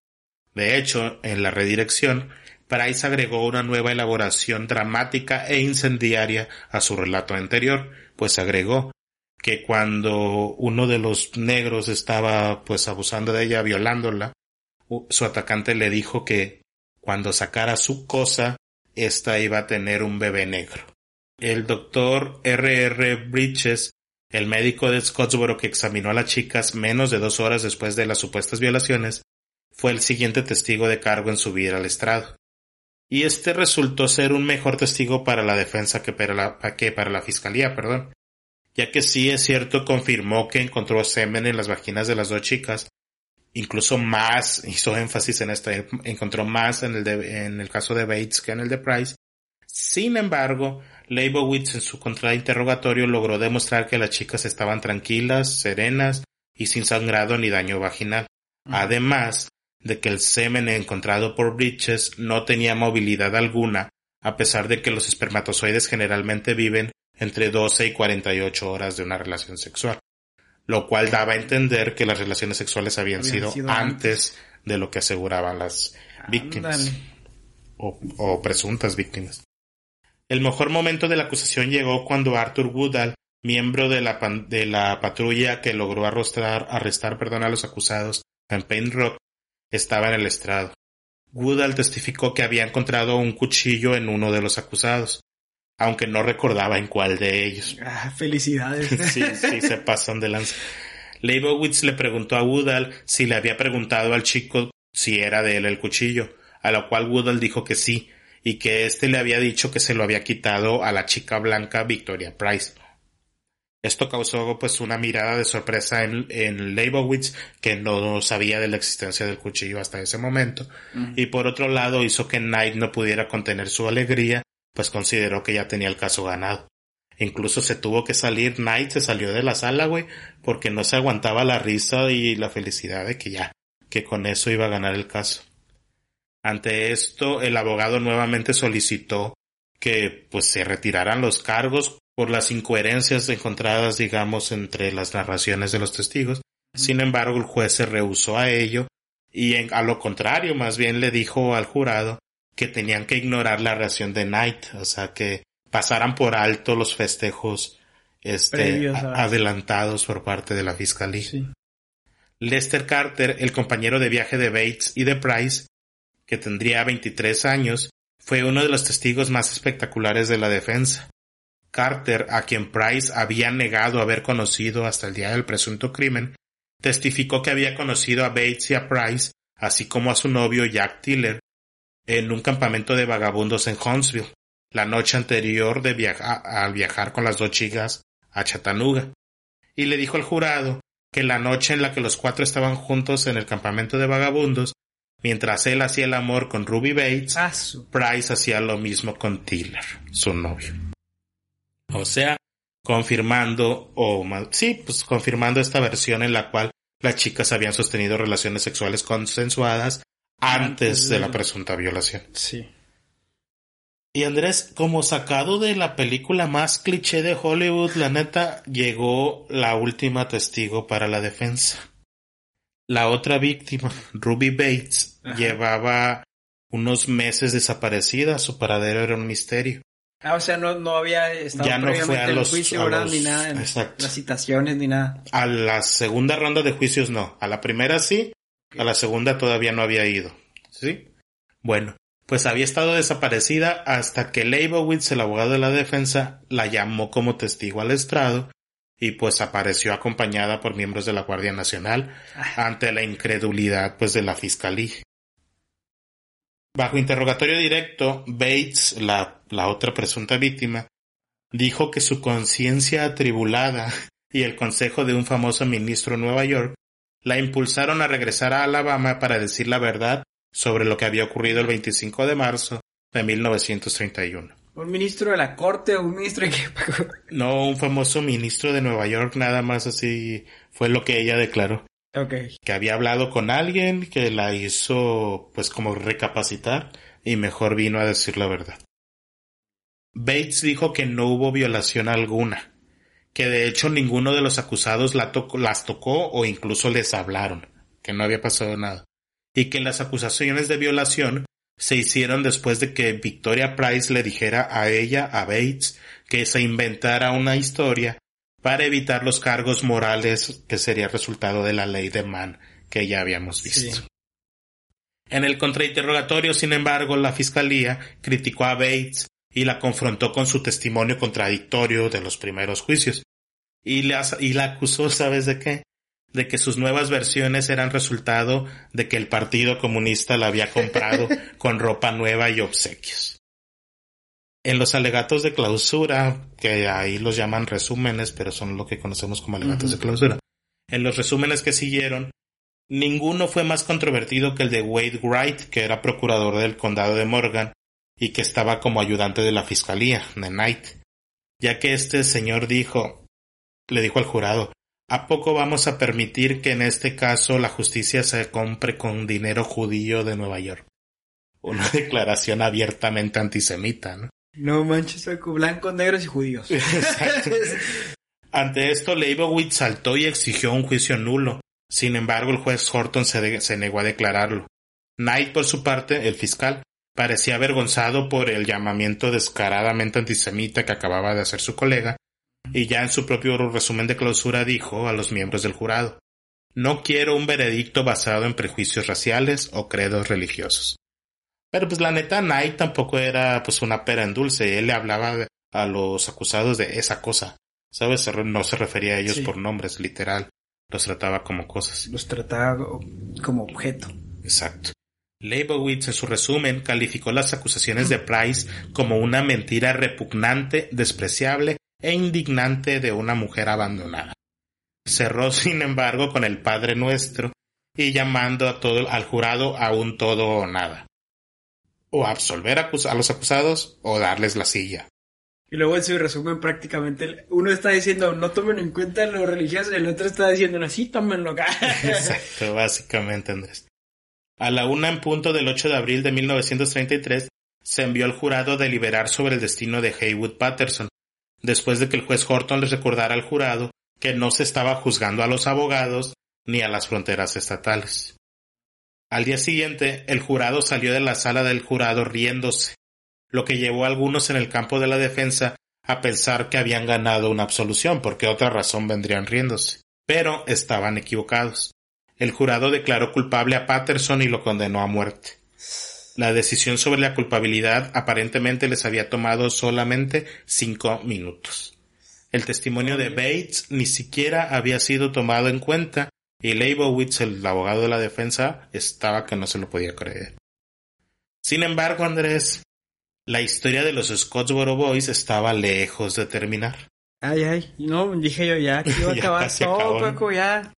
De hecho, en la redirección, Price agregó una nueva elaboración dramática e incendiaria a su relato anterior, pues agregó que cuando uno de los negros estaba pues abusando de ella, violándola, su atacante le dijo que cuando sacara su cosa esta iba a tener un bebé negro. El doctor R. R. Bridges, el médico de Scottsboro que examinó a las chicas menos de dos horas después de las supuestas violaciones, fue el siguiente testigo de cargo en subir al estrado. Y este resultó ser un mejor testigo para la defensa que para la, que para la fiscalía, perdón, ya que sí es cierto confirmó que encontró semen en las vaginas de las dos chicas, incluso más, hizo énfasis en esto, encontró más en el, de, en el caso de Bates que en el de Price. Sin embargo, Leibowitz en su contrainterrogatorio logró demostrar que las chicas estaban tranquilas, serenas y sin sangrado ni daño vaginal. Además de que el semen encontrado por Bridges no tenía movilidad alguna, a pesar de que los espermatozoides generalmente viven entre 12 y 48 horas de una relación sexual, lo cual daba a entender que las relaciones sexuales habían, Habían sido, sido antes de lo que aseguraban las víctimas o presuntas víctimas. El mejor momento de la acusación llegó cuando Arthur Woodall, miembro de la, pan- de la patrulla que logró arrestar perdón, a los acusados en Paint Rock, estaba en el estrado. Woodall testificó que había encontrado un cuchillo en uno de los acusados, aunque no recordaba en cuál de ellos. Ah, felicidades. Sí, sí, se pasan de lanza. Leibowitz le preguntó a Woodall si le había preguntado al chico si era de él el cuchillo, a lo cual Woodall dijo que sí, y que éste le había dicho que se lo había quitado a la chica blanca Victoria Price. Esto causó pues una mirada de sorpresa en, en Leibowitz, que no sabía de la existencia del cuchillo hasta ese momento, y por otro lado hizo que Knight no pudiera contener su alegría, pues consideró que ya tenía el caso ganado. Incluso se tuvo que salir, Knight se salió de la sala, güey, porque no se aguantaba la risa y la felicidad de que ya, que con eso iba a ganar el caso. Ante esto, el abogado nuevamente solicitó que pues se retiraran los cargos por las incoherencias encontradas, digamos, entre las narraciones de los testigos. Sin embargo, el juez se rehusó a ello y en- a lo contrario, más bien le dijo al jurado que tenían que ignorar la reacción de Knight, o sea, que pasaran por alto los festejos este, a- adelantados por parte de la fiscalía. Sí. Lester Carter, el compañero de viaje de Bates y de Price, que tendría 23 años, fue uno de los testigos más espectaculares de la defensa. Carter, a quien Price había negado haber conocido hasta el día del presunto crimen, testificó que había conocido a Bates y a Price, así como a su novio Jack Tiller, en un campamento de vagabundos en Huntsville, la noche anterior al viajar con las dos chicas a Chattanooga. Y le dijo al jurado que la noche en la que los cuatro estaban juntos en el campamento de vagabundos, mientras él hacía el amor con Ruby Bates, Ah, su- Price hacía lo mismo con Tiller, su novio. O sea, confirmando, o sí, pues confirmando esta versión en la cual las chicas habían sostenido relaciones sexuales consensuadas antes de la presunta violación. Sí. Y Andrés, como sacado de la película más cliché de Hollywood, la neta, llegó la última testigo para la defensa. La otra víctima, Ruby Bates, Ajá. llevaba unos meses desaparecida, su paradero era un misterio. Ah, o sea, no, no había estado Ya no fue a en los- juicio, a ¿verdad? los- Ni nada, en exacto. las citaciones, ni nada. A la segunda ronda de juicios no, a la primera sí, a la segunda todavía no había ido. ¿Sí? Bueno, pues había estado desaparecida hasta que Leibowitz, el abogado de la defensa, la llamó como testigo al estrado y pues apareció acompañada por miembros de la Guardia Nacional ante la incredulidad pues de la fiscalía. Bajo interrogatorio directo, Bates, la, la otra presunta víctima, dijo que su conciencia atribulada y el consejo de un famoso ministro en Nueva York la impulsaron a regresar a Alabama para decir la verdad sobre lo que había ocurrido el 25 de marzo de 1931. Un ministro de la corte o un ministro de qué? No un famoso ministro de Nueva York, nada más así fue lo que ella declaró. ok. Que había hablado con alguien que la hizo pues como recapacitar y mejor vino a decir la verdad. Bates dijo que no hubo violación alguna, que de hecho ninguno de los acusados la tocó- las tocó o incluso les hablaron, que no había pasado nada, y que las acusaciones de violación se hicieron después de que Victoria Price le dijera a ella, a Bates, que se inventara una historia para evitar los cargos morales que sería resultado de la ley de Mann que ya habíamos visto. Sí. En el contrainterrogatorio, sin embargo, la fiscalía criticó a Bates y la confrontó con su testimonio contradictorio de los primeros juicios. Y la, y la acusó, ¿sabes de qué? De que sus nuevas versiones eran resultado de que el Partido Comunista la había comprado con ropa nueva y obsequios. En los alegatos de clausura, que ahí los llaman resúmenes, pero son lo que conocemos como alegatos de clausura, en los resúmenes que siguieron, ninguno fue más controvertido que el de Wade Wright, que era procurador del condado de Morgan y que estaba como ayudante de la fiscalía, de Knight, ya que este señor dijo, le dijo al jurado, ¿a poco vamos a permitir que en este caso la justicia se compre con dinero judío de Nueva York? una declaración abiertamente antisemita, ¿no? No manches, blancos, negros y judíos. Ante esto, Leibowitz saltó y exigió un juicio nulo. Sin embargo, el juez Horton se, se negó a declararlo. Knight, por su parte, el fiscal, parecía avergonzado por el llamamiento descaradamente antisemita que acababa de hacer su colega, y ya en su propio resumen de clausura dijo a los miembros del jurado No quiero un veredicto basado en prejuicios raciales o credos religiosos. Pero pues la neta, Knight tampoco era pues una pera en dulce, él le hablaba a los acusados de esa cosa. ¿Sabes? No se refería a ellos por nombres, literal. Los trataba como cosas. Los trataba como objeto. Exacto. Leibowitz en su resumen calificó las acusaciones de Price como una mentira repugnante, despreciable e indignante de una mujer abandonada. Cerró, sin embargo, con el Padre Nuestro y llamando a todo, al jurado a un todo o nada. O absolver a, los acusados o darles la silla. Y luego en su resumen prácticamente uno está diciendo no tomen en cuenta lo religioso y el otro está diciendo sí tómenlo acá. Exacto, básicamente Andrés. A la una en punto del 8 de abril de 1933 se envió al jurado a deliberar sobre el destino de Haywood Patterson, después de que el juez Horton les recordara al jurado que no se estaba juzgando a los abogados ni a las fronteras estatales. Al día siguiente, el jurado salió de la sala del jurado riéndose, lo que llevó a algunos en el campo de la defensa a pensar que habían ganado una absolución, porque otra razón vendrían riéndose. Pero estaban equivocados. El jurado declaró culpable a Patterson y lo condenó a muerte. La decisión sobre la culpabilidad aparentemente les había tomado solamente cinco minutos. El testimonio de Bates ni siquiera había sido tomado en cuenta y Leibowitz, el abogado de la defensa, estaba que no se lo podía creer. Sin embargo, Andrés, la historia de los Scottsboro Boys estaba lejos de terminar. Ay, ay, no, dije yo ya, que iba a acabar todo, ya.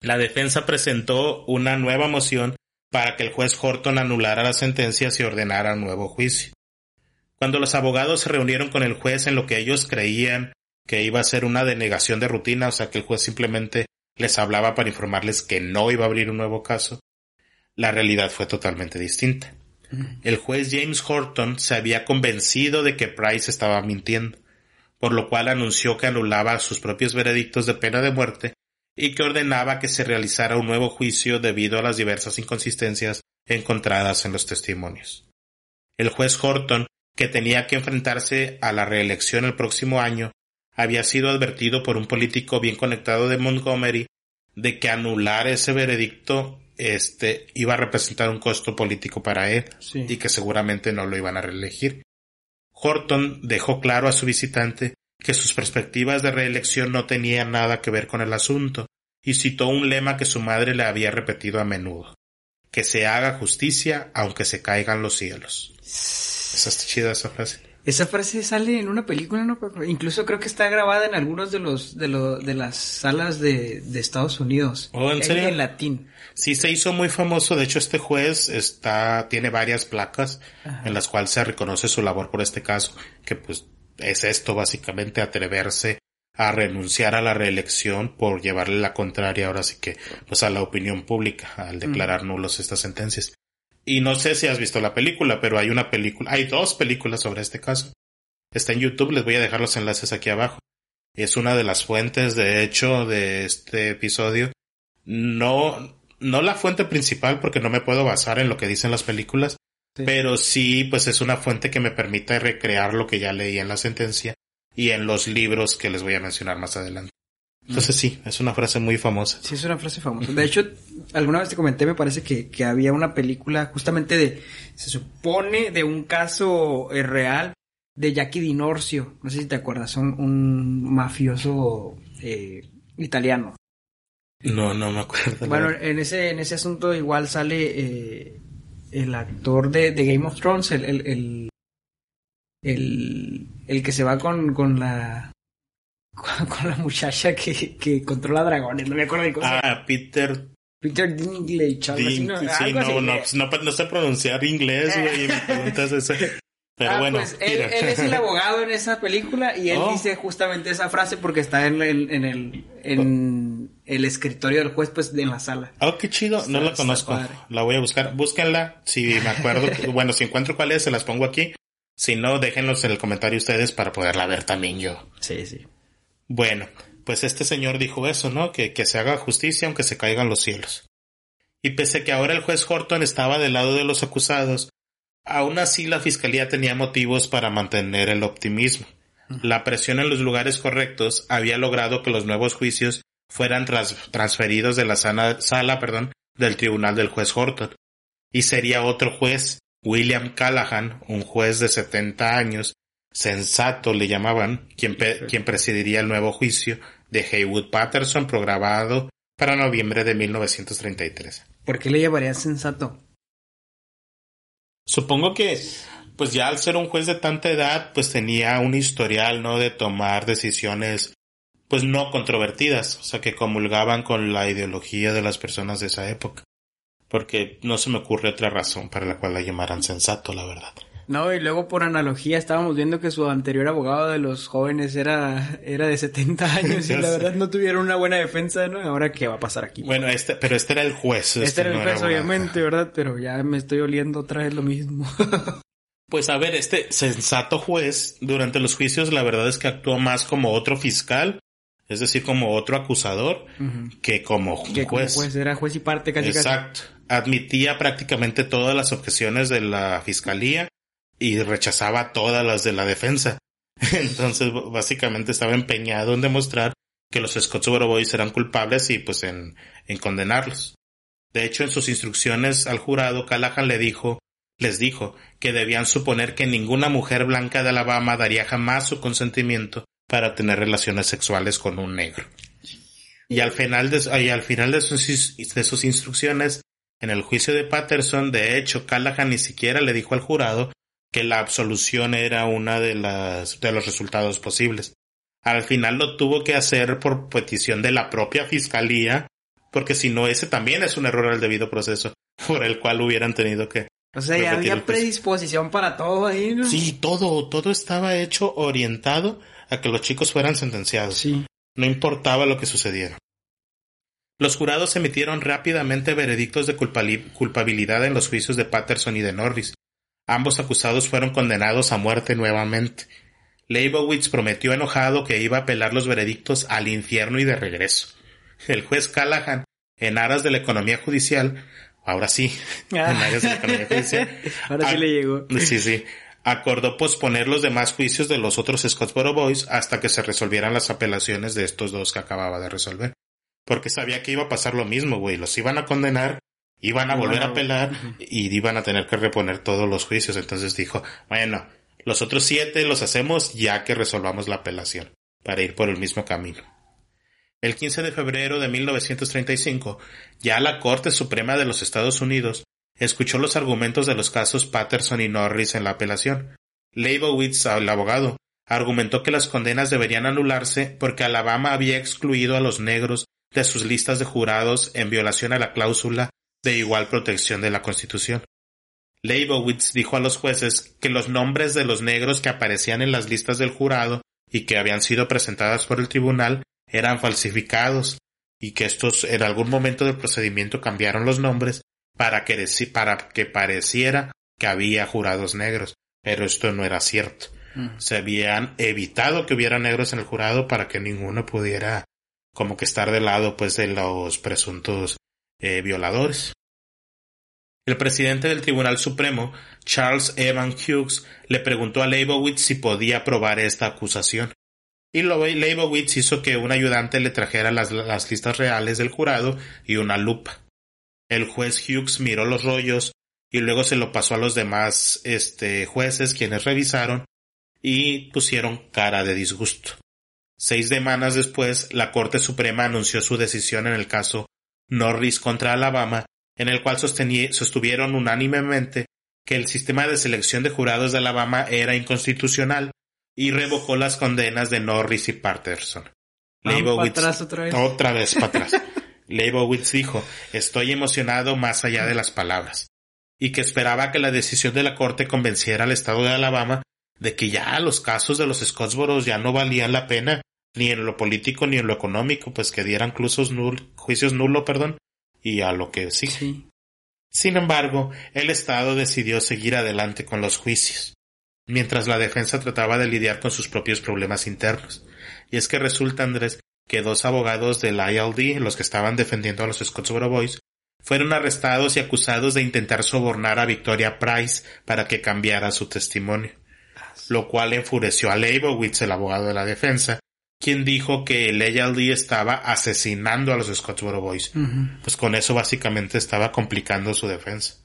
La defensa presentó una nueva moción para que el juez Horton anulara las sentencias y ordenara un nuevo juicio. Cuando los abogados se reunieron con el juez en lo que ellos creían que iba a ser una denegación de rutina, o sea que el juez simplemente les hablaba para informarles que no iba a abrir un nuevo caso, la realidad fue totalmente distinta. El juez James Horton se había convencido de que Price estaba mintiendo, por lo cual anunció que anulaba sus propios veredictos de pena de muerte y que ordenaba que se realizara un nuevo juicio debido a las diversas inconsistencias encontradas en los testimonios. El juez Horton, que tenía que enfrentarse a la reelección el próximo año, había sido advertido por un político bien conectado de Montgomery de que anular ese veredicto este iba a representar un costo político para él y que seguramente no lo iban a reelegir. Horton dejó claro a su visitante que sus perspectivas de reelección no tenían nada que ver con el asunto, y citó un lema que su madre le había repetido a menudo que se haga justicia aunque se caigan los cielos. Esa está chida esa frase. Esa frase sale en una película, ¿no? Incluso creo que está grabada en algunos de los de, de las salas de, Estados Unidos. ¿Oh, en serio? En latín. Sí, se hizo muy famoso. De hecho, este juez está tiene varias placas en las cuales se reconoce su labor por este caso, que pues es esto básicamente atreverse a renunciar a la reelección por llevarle la contraria ahora sí que pues a la opinión pública al declarar nulos estas sentencias. Y no sé si has visto la película, pero hay una película, hay dos películas sobre este caso. Está en YouTube, les voy a dejar los enlaces aquí abajo. Es una de las fuentes, de hecho, de este episodio. No, no la fuente principal porque no me puedo basar en lo que dicen las películas, pero sí, pues es una fuente que me permite recrear lo que ya leí en la sentencia y en los libros que les voy a mencionar más adelante. Entonces sí, es una frase muy famosa. Sí, es una frase famosa. De hecho, alguna vez te comenté, me parece que, que había una película justamente de, se supone, de un caso eh, real de Jackie Dinorcio. No sé si te acuerdas, un, un mafioso eh, italiano. No, no me acuerdo. Bueno, en ese, en ese asunto igual sale eh, el actor de, de, Game of Thrones, el, el, el, el, que se va con, con la con, la muchacha que, que controla dragones, no me acuerdo de cómo Ah, Peter Peter Dinklage, no, sí, no, no, no, no, sé pronunciar inglés, güey, me preguntas eso. Pero ah, bueno, pues él, él, es el abogado en esa película y él oh. dice justamente esa frase porque está en, en, en el en, el escritorio del juez, pues, en la sala. Oh, qué chido. no la conozco. La voy a buscar. Búsquenla. Si me acuerdo. bueno, si encuentro cuál es, se las pongo aquí. Si no, déjenlos en el comentario ustedes para poderla ver también yo. Sí, sí. Bueno, pues este señor dijo eso, ¿no? Que, que se haga justicia aunque se caigan los cielos. Y pese a que ahora el juez Horton estaba del lado de los acusados, aún así la fiscalía tenía motivos para mantener el optimismo. La presión en los lugares correctos había logrado que los nuevos juicios fueran transferidos de la sala perdón, del tribunal del juez Horton. Y sería otro juez, William Callahan, un juez de 70 años, sensato le llamaban, quien, quien presidiría el nuevo juicio de Haywood Patterson programado para noviembre de 1933. ¿Por qué le llamarían sensato? Supongo que, pues ya al ser un juez de tanta edad, pues tenía un historial, ¿no? De tomar decisiones, pues no controvertidas, o sea, que comulgaban con la ideología de las personas de esa época. Porque no se me ocurre otra razón para la cual la llamaran sensato, la verdad. No, y luego por analogía estábamos viendo que su anterior abogado de los jóvenes era, era de 70 años y la verdad no tuvieron una buena defensa, ¿no? Ahora, ¿qué va a pasar aquí? Bueno, este, pero este era el juez. Este, este era el juez, obviamente, ¿verdad? Pero ya me estoy oliendo otra vez lo mismo. pues a ver, este sensato juez, durante los juicios, la verdad es que actuó más como otro fiscal, es decir, como otro acusador, que como que juez. Como juez, era juez y parte casi Exacto. Admitía prácticamente todas las objeciones de la fiscalía y rechazaba todas las de la defensa. Entonces, básicamente estaba empeñado en demostrar que los Scottsboro Boys eran culpables y pues en, en condenarlos. De hecho, en sus instrucciones al jurado, Callahan le dijo, les dijo que debían suponer que ninguna mujer blanca de Alabama daría jamás su consentimiento para tener relaciones sexuales con un negro. Y al final de, y al final de sus, de sus instrucciones, en el juicio de Patterson, de hecho, Callahan ni siquiera le dijo al jurado que la absolución era una de las de los resultados posibles. Al final lo tuvo que hacer por petición de la propia fiscalía, porque si no ese también es un error al debido proceso por el cual hubieran tenido que o sea, ya había predisposición para todo ahí, ¿no? Sí, todo, todo estaba hecho orientado a que los chicos fueran sentenciados. Sí. No importaba lo que sucediera. Los jurados emitieron rápidamente veredictos de culpabilidad en los juicios de Patterson y de Norris, Ambos acusados fueron condenados a muerte nuevamente. Leibowitz prometió enojado que iba a apelar los veredictos al infierno y de regreso. El juez Callahan, en aras de la economía judicial, ahora sí, en aras de la economía judicial, ahora sí le llegó. Sí, sí. Acordó posponer los demás juicios de los otros Scottsboro Boys hasta que se resolvieran las apelaciones de estos dos que acababa de resolver. Porque sabía que iba a pasar lo mismo, güey. Los iban a condenar Iban a volver a apelar y iban a tener que reponer todos los juicios. Entonces dijo, bueno, los otros siete los hacemos ya que resolvamos la apelación, para ir por el mismo camino. El 15 de febrero de 1935, ya la Corte Suprema de los Estados Unidos escuchó los argumentos de los casos Patterson y Norris en la apelación. Leibowitz, el abogado, argumentó que las condenas deberían anularse porque Alabama había excluido a los negros de sus listas de jurados en violación a la cláusula de igual protección de la Constitución. Leibowitz dijo a los jueces que los nombres de los negros que aparecían en las listas del jurado y que habían sido presentadas por el tribunal eran falsificados y que estos en algún momento del procedimiento cambiaron los nombres para que, para que pareciera que había jurados negros, pero esto no era cierto. Mm. Se habían evitado que hubiera negros en el jurado para que ninguno pudiera como que estar del lado pues de los presuntos eh, violadores. El presidente del Tribunal Supremo, Charles Evan Hughes, le preguntó a Leibowitz si podía probar esta acusación. Y Leibowitz hizo que un ayudante le trajera las, listas reales del jurado y una lupa. El juez Hughes miró los rollos y luego se lo pasó a los demás este, jueces quienes revisaron y pusieron cara de disgusto. Seis semanas después, la Corte Suprema anunció su decisión en el caso Norris contra Alabama, en el cual sostuvieron unánimemente que el sistema de selección de jurados de Alabama era inconstitucional y revocó las condenas de Norris y Patterson. Leibowitz, otra vez. Otra vez para atrás. Leibowitz dijo, estoy emocionado más allá de las palabras, y que esperaba que la decisión de la Corte convenciera al Estado de Alabama de que ya los casos de los Scottsboros ya no valían la pena ni en lo político ni en lo económico, pues que dieran juicios nulo, perdón, y a lo que sí. Sí. Sin embargo, el Estado decidió seguir adelante con los juicios, mientras la defensa trataba de lidiar con sus propios problemas internos. Y es que resulta, Andrés, que dos abogados del ILD, los que estaban defendiendo a los Scottsboro Boys, fueron arrestados y acusados de intentar sobornar a Victoria Price para que cambiara su testimonio, lo cual enfureció a Leibowitz, el abogado de la defensa, quien dijo que el ILD estaba asesinando a los Scottsboro Boys. Pues con eso básicamente estaba complicando su defensa.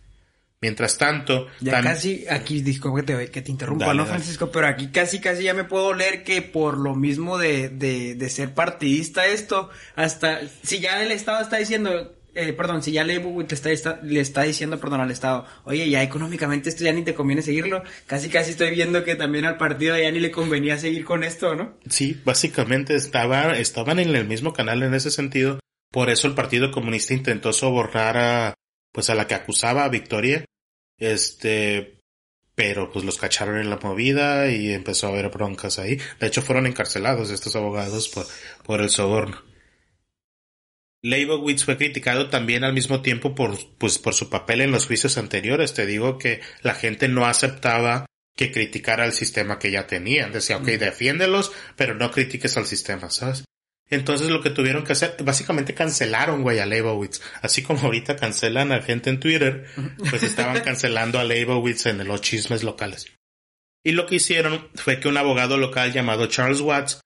Mientras tanto, ya casi aquí disco que te, que te interrumpa, ¿no, Francisco? Pero aquí casi casi ya me puedo leer que por lo mismo de, de, de ser partidista esto, hasta si ya el Estado está diciendo eh, perdón, si ya está, está, le está diciendo, perdón, al Estado, oye, ya económicamente esto ya ni te conviene seguirlo, casi casi estoy viendo que también al partido ya ni le convenía seguir con esto, ¿no? Sí, básicamente estaba, estaban en el mismo canal en ese sentido, por eso el Partido Comunista intentó sobornar a, pues a la que acusaba a Victoria, este, pero pues los cacharon en la movida y empezó a haber broncas ahí. De hecho fueron encarcelados estos abogados por, por el soborno. Leibowitz fue criticado también al mismo tiempo por, pues, por su papel en los juicios anteriores. Te digo que la gente no aceptaba que criticara el sistema que ya tenían. Decía, ok, defiéndelos, pero no critiques al sistema, ¿sabes? Entonces lo que tuvieron que hacer, básicamente cancelaron, güey, a Leibowitz. Así como ahorita cancelan a gente en Twitter, pues estaban cancelando a Leibowitz en los chismes locales. Y lo que hicieron fue que un abogado local llamado Charles Watts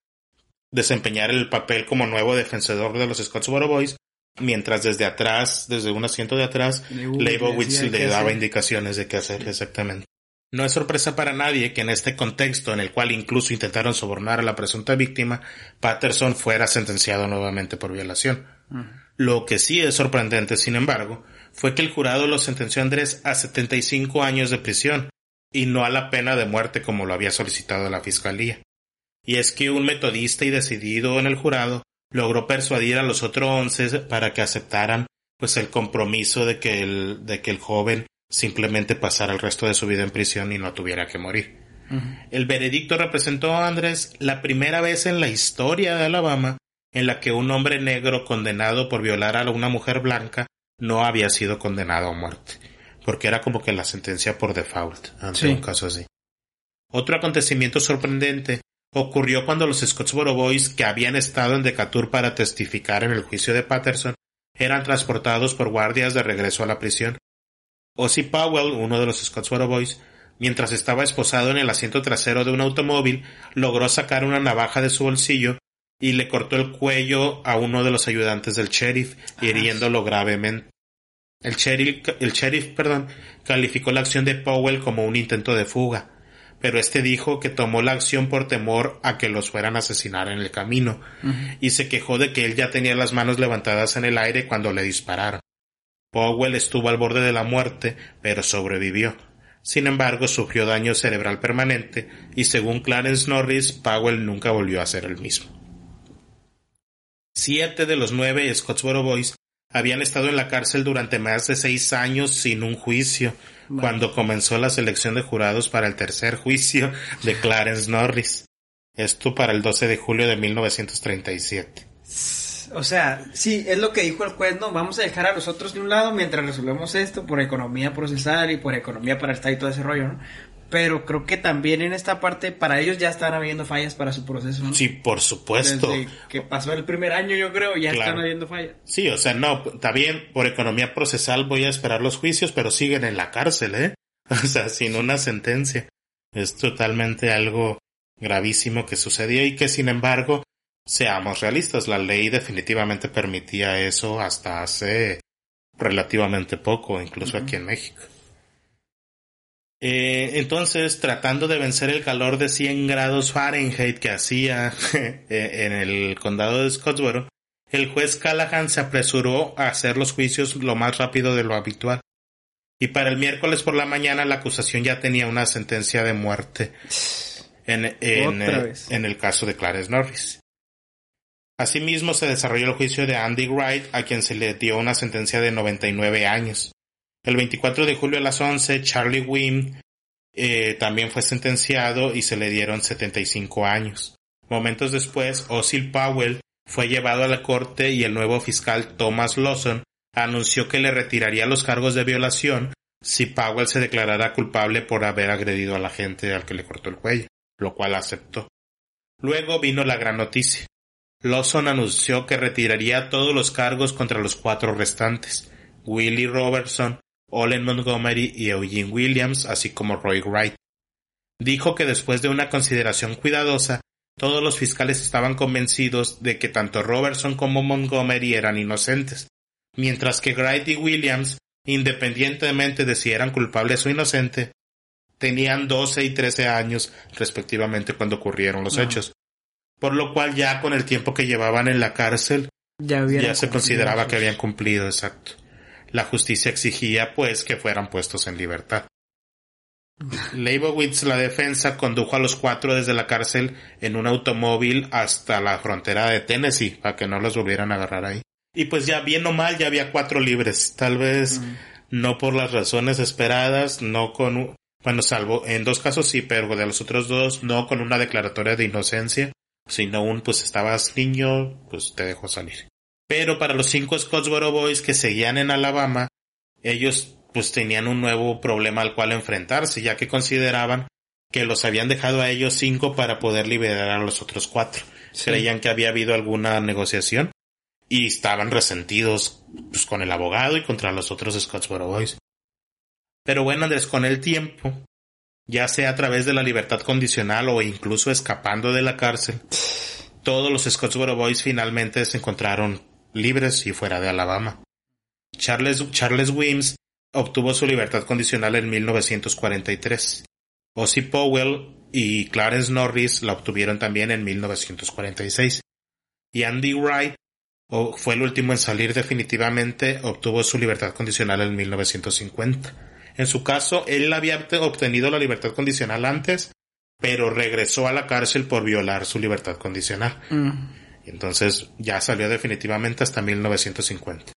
desempeñar el papel como nuevo defensor de los Scottsboro Boys, mientras desde atrás, desde un asiento de atrás, Leibowitz le daba indicaciones de qué hacer exactamente. No es sorpresa para nadie que en este contexto, en el cual incluso intentaron sobornar a la presunta víctima, Patterson fuera sentenciado nuevamente por violación. Lo que sí es sorprendente, sin embargo, fue que el jurado lo sentenció a Andrés a 75 años de prisión, y no a la pena de muerte como lo había solicitado la fiscalía y es que un metodista y decidido en el jurado logró persuadir a los otros once para que aceptaran pues el compromiso de que el, de que el joven simplemente pasara el resto de su vida en prisión y no tuviera que morir. El veredicto representó a Andrés la primera vez en la historia de Alabama en la que un hombre negro condenado por violar a una mujer blanca no había sido condenado a muerte, porque era como que la sentencia por default ante un caso así. Otro acontecimiento sorprendente ocurrió cuando los Scottsboro Boys que habían estado en Decatur para testificar en el juicio de Patterson eran transportados por guardias de regreso a la prisión. Ozzy Powell, uno de los Scottsboro Boys, mientras estaba esposado en el asiento trasero de un automóvil, logró sacar una navaja de su bolsillo y le cortó el cuello a uno de los ayudantes del sheriff, hiriéndolo gravemente. El sheriff, el sheriff perdón, calificó la acción de Powell como un intento de fuga pero este dijo que tomó la acción por temor a que los fueran a asesinar en el camino, y se quejó de que él ya tenía las manos levantadas en el aire cuando le dispararon. Powell estuvo al borde de la muerte, pero sobrevivió. Sin embargo, sufrió daño cerebral permanente, y según Clarence Norris, Powell nunca volvió a ser el mismo. Siete de los nueve Scottsboro Boys habían estado en la cárcel durante más de seis años sin un juicio, cuando comenzó la selección de jurados para el tercer juicio de Clarence Norris. Esto para el 12 de julio de 1937. O sea, sí, es lo que dijo el juez, no, vamos a dejar a los otros de un lado mientras resolvemos esto por economía procesal y por economía para el Estado y todo ese rollo, ¿no? pero creo que también en esta parte para ellos ya están habiendo fallas para su proceso. ¿no? Sí, por supuesto. Desde que pasó el primer año yo creo ya están habiendo fallas. Sí, o sea, no, está bien, por economía procesal voy a esperar los juicios, pero siguen en la cárcel, ¿eh? O sea, sin una sentencia. Es totalmente algo gravísimo que sucedió y que sin embargo, seamos realistas, la ley definitivamente permitía eso hasta hace relativamente poco, incluso aquí en México. Eh, entonces, tratando de vencer el calor de 100 grados Fahrenheit que hacía eh, en el condado de Scottsboro, el juez Callahan se apresuró a hacer los juicios lo más rápido de lo habitual. Y para el miércoles por la mañana la acusación ya tenía una sentencia de muerte en, en, en el caso de Clarence Norris. Asimismo se desarrolló el juicio de Andy Wright, a quien se le dio una sentencia de 99 años. El 24 de julio a las 11, Charlie Wynn eh, también fue sentenciado y se le dieron 75 años. Momentos después, Osil Powell fue llevado a la corte y el nuevo fiscal Thomas Lawson anunció que le retiraría los cargos de violación si Powell se declarara culpable por haber agredido a la gente al que le cortó el cuello, lo cual aceptó. Luego vino la gran noticia. Lawson anunció que retiraría todos los cargos contra los cuatro restantes, Willie Robertson, Olen Montgomery y Eugene Williams, así como Roy Wright. Dijo que después de una consideración cuidadosa, todos los fiscales estaban convencidos de que tanto Robertson como Montgomery eran inocentes, mientras que Wright y Williams, independientemente de si eran culpables o inocentes, tenían 12 y 13 años respectivamente cuando ocurrieron los hechos, por lo cual ya con el tiempo que llevaban en la cárcel Ya, ya se consideraba que habían cumplido, exacto. La justicia exigía, pues, que fueran puestos en libertad. Leibowitz, la defensa, condujo a los cuatro desde la cárcel en un automóvil hasta la frontera de Tennessee, para que no los volvieran a agarrar ahí. Y pues ya bien o mal ya había cuatro libres, tal vez no por las razones esperadas, no con, bueno, salvo en dos casos sí, pero de los otros dos no con una declaratoria de inocencia, sino un pues estabas niño, pues te dejo salir. Pero para los cinco Scottsboro Boys que seguían en Alabama, ellos pues tenían un nuevo problema al cual enfrentarse, ya que consideraban que los habían dejado a ellos cinco para poder liberar a los otros cuatro. Creían que había habido alguna negociación y estaban resentidos pues, con el abogado y contra los otros Scottsboro Boys. Pero bueno, Andrés, con el tiempo, ya sea a través de la libertad condicional o incluso escapando de la cárcel, todos los Scottsboro Boys finalmente se encontraron libres y fuera de Alabama. Charles, Wims obtuvo su libertad condicional en 1943. Ozzy Powell y Clarence Norris la obtuvieron también en 1946. Y Andy Wright fue el último en salir definitivamente, obtuvo su libertad condicional en 1950. En su caso, él había obte- obtenido la libertad condicional antes, pero regresó a la cárcel por violar su libertad condicional. Y Entonces ya salió definitivamente hasta 1950.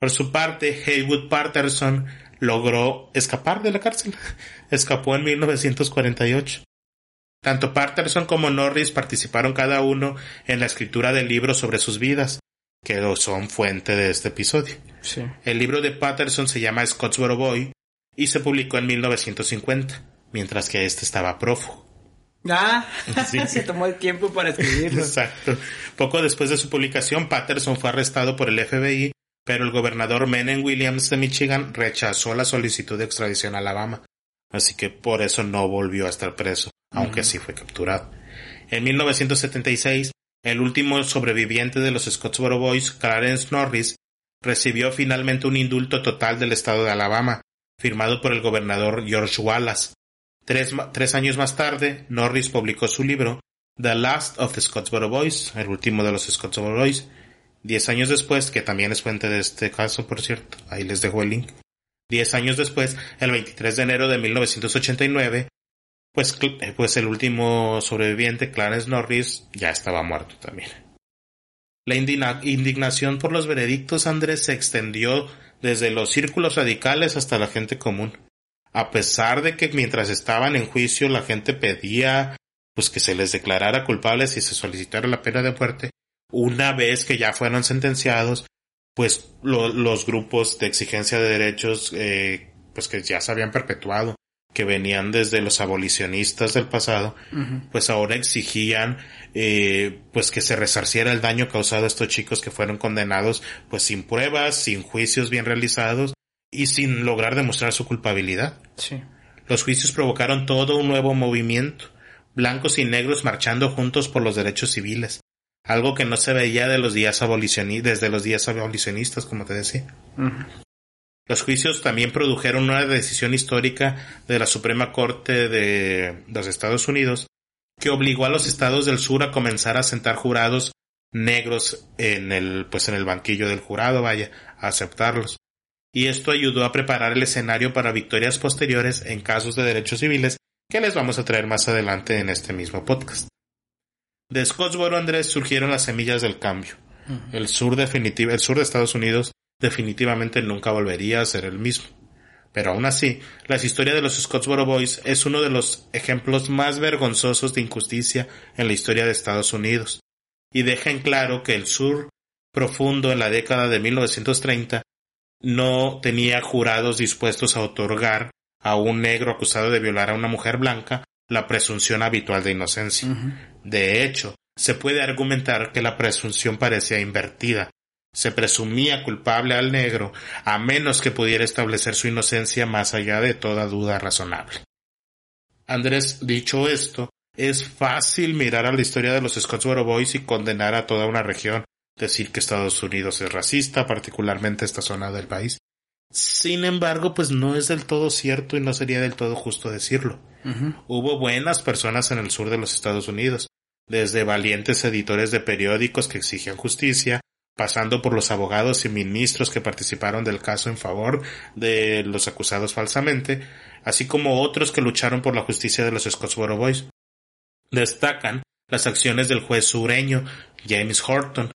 Por su parte, Haywood Patterson logró escapar de la cárcel. Escapó en 1948. Tanto Patterson como Norris participaron cada uno en la escritura del libro sobre sus vidas, que son fuente de este episodio. Sí. El libro de Patterson se llama Scottsboro Boy y se publicó en 1950, mientras que este estaba prófugo. Ah, Sí. se tomó el tiempo para escribirlo. Exacto. Poco después de su publicación, Patterson fue arrestado por el FBI, pero el gobernador Menem Williams de Michigan rechazó la solicitud de extradición a Alabama. Así que por eso no volvió a estar preso, aunque sí fue capturado. En 1976, el último sobreviviente de los Scottsboro Boys, Clarence Norris, recibió finalmente un indulto total del estado de Alabama, firmado por el gobernador George Wallace. Tres, años más tarde, Norris publicó su libro The Last of the Scottsboro Boys, el último de los Scottsboro Boys. Diez años después, que también es fuente de este caso, por cierto, ahí les dejo el link. Diez años después, el 23 de enero de 1989, pues, eh, pues el último sobreviviente, Clarence Norris, ya estaba muerto también. La indigna- indignación por los veredictos, Andrés, se extendió desde los círculos radicales hasta la gente común. A pesar de que mientras estaban en juicio la gente pedía pues que se les declarara culpables y se solicitara la pena de muerte, una vez que ya fueron sentenciados, pues lo- los grupos de exigencia de derechos eh, pues que ya se habían perpetuado, que venían desde los abolicionistas del pasado, pues ahora exigían eh, pues que se resarciera el daño causado a estos chicos que fueron condenados pues sin pruebas, sin juicios bien realizados y sin lograr demostrar su culpabilidad. Sí. Los juicios provocaron todo un nuevo movimiento, blancos y negros marchando juntos por los derechos civiles, algo que no se veía de los días desde los días abolicionistas, como te decía. Los juicios también produjeron una decisión histórica de la Suprema Corte de los Estados Unidos que obligó a los estados del sur a comenzar a sentar jurados negros en el pues en el banquillo del jurado, vaya, a aceptarlos. Y esto ayudó a preparar el escenario para victorias posteriores en casos de derechos civiles que les vamos a traer más adelante en este mismo podcast. De Scottsboro, Andrés, surgieron las semillas del cambio. El sur definitivo, el sur de Estados Unidos definitivamente nunca volvería a ser el mismo. Pero aún así, la historia de los Scottsboro Boys es uno de los ejemplos más vergonzosos de injusticia en la historia de Estados Unidos, y deja en claro que el sur profundo en la década de 1930 no tenía jurados dispuestos a otorgar a un negro acusado de violar a una mujer blanca la presunción habitual de inocencia. De hecho, se puede argumentar que la presunción parecía invertida. Se presumía culpable al negro a menos que pudiera establecer su inocencia más allá de toda duda razonable. Andrés, dicho esto, es fácil mirar a la historia de los Scottsboro Boys y condenar a toda una región, decir que Estados Unidos es racista, particularmente esta zona del país. Sin embargo, pues no es del todo cierto y no sería del todo justo decirlo. Hubo buenas personas en el sur de los Estados Unidos, desde valientes editores de periódicos que exigían justicia, pasando por los abogados y ministros que participaron del caso en favor de los acusados falsamente, así como otros que lucharon por la justicia de los Scottsboro Boys. Destacan las acciones del juez sureño James Horton,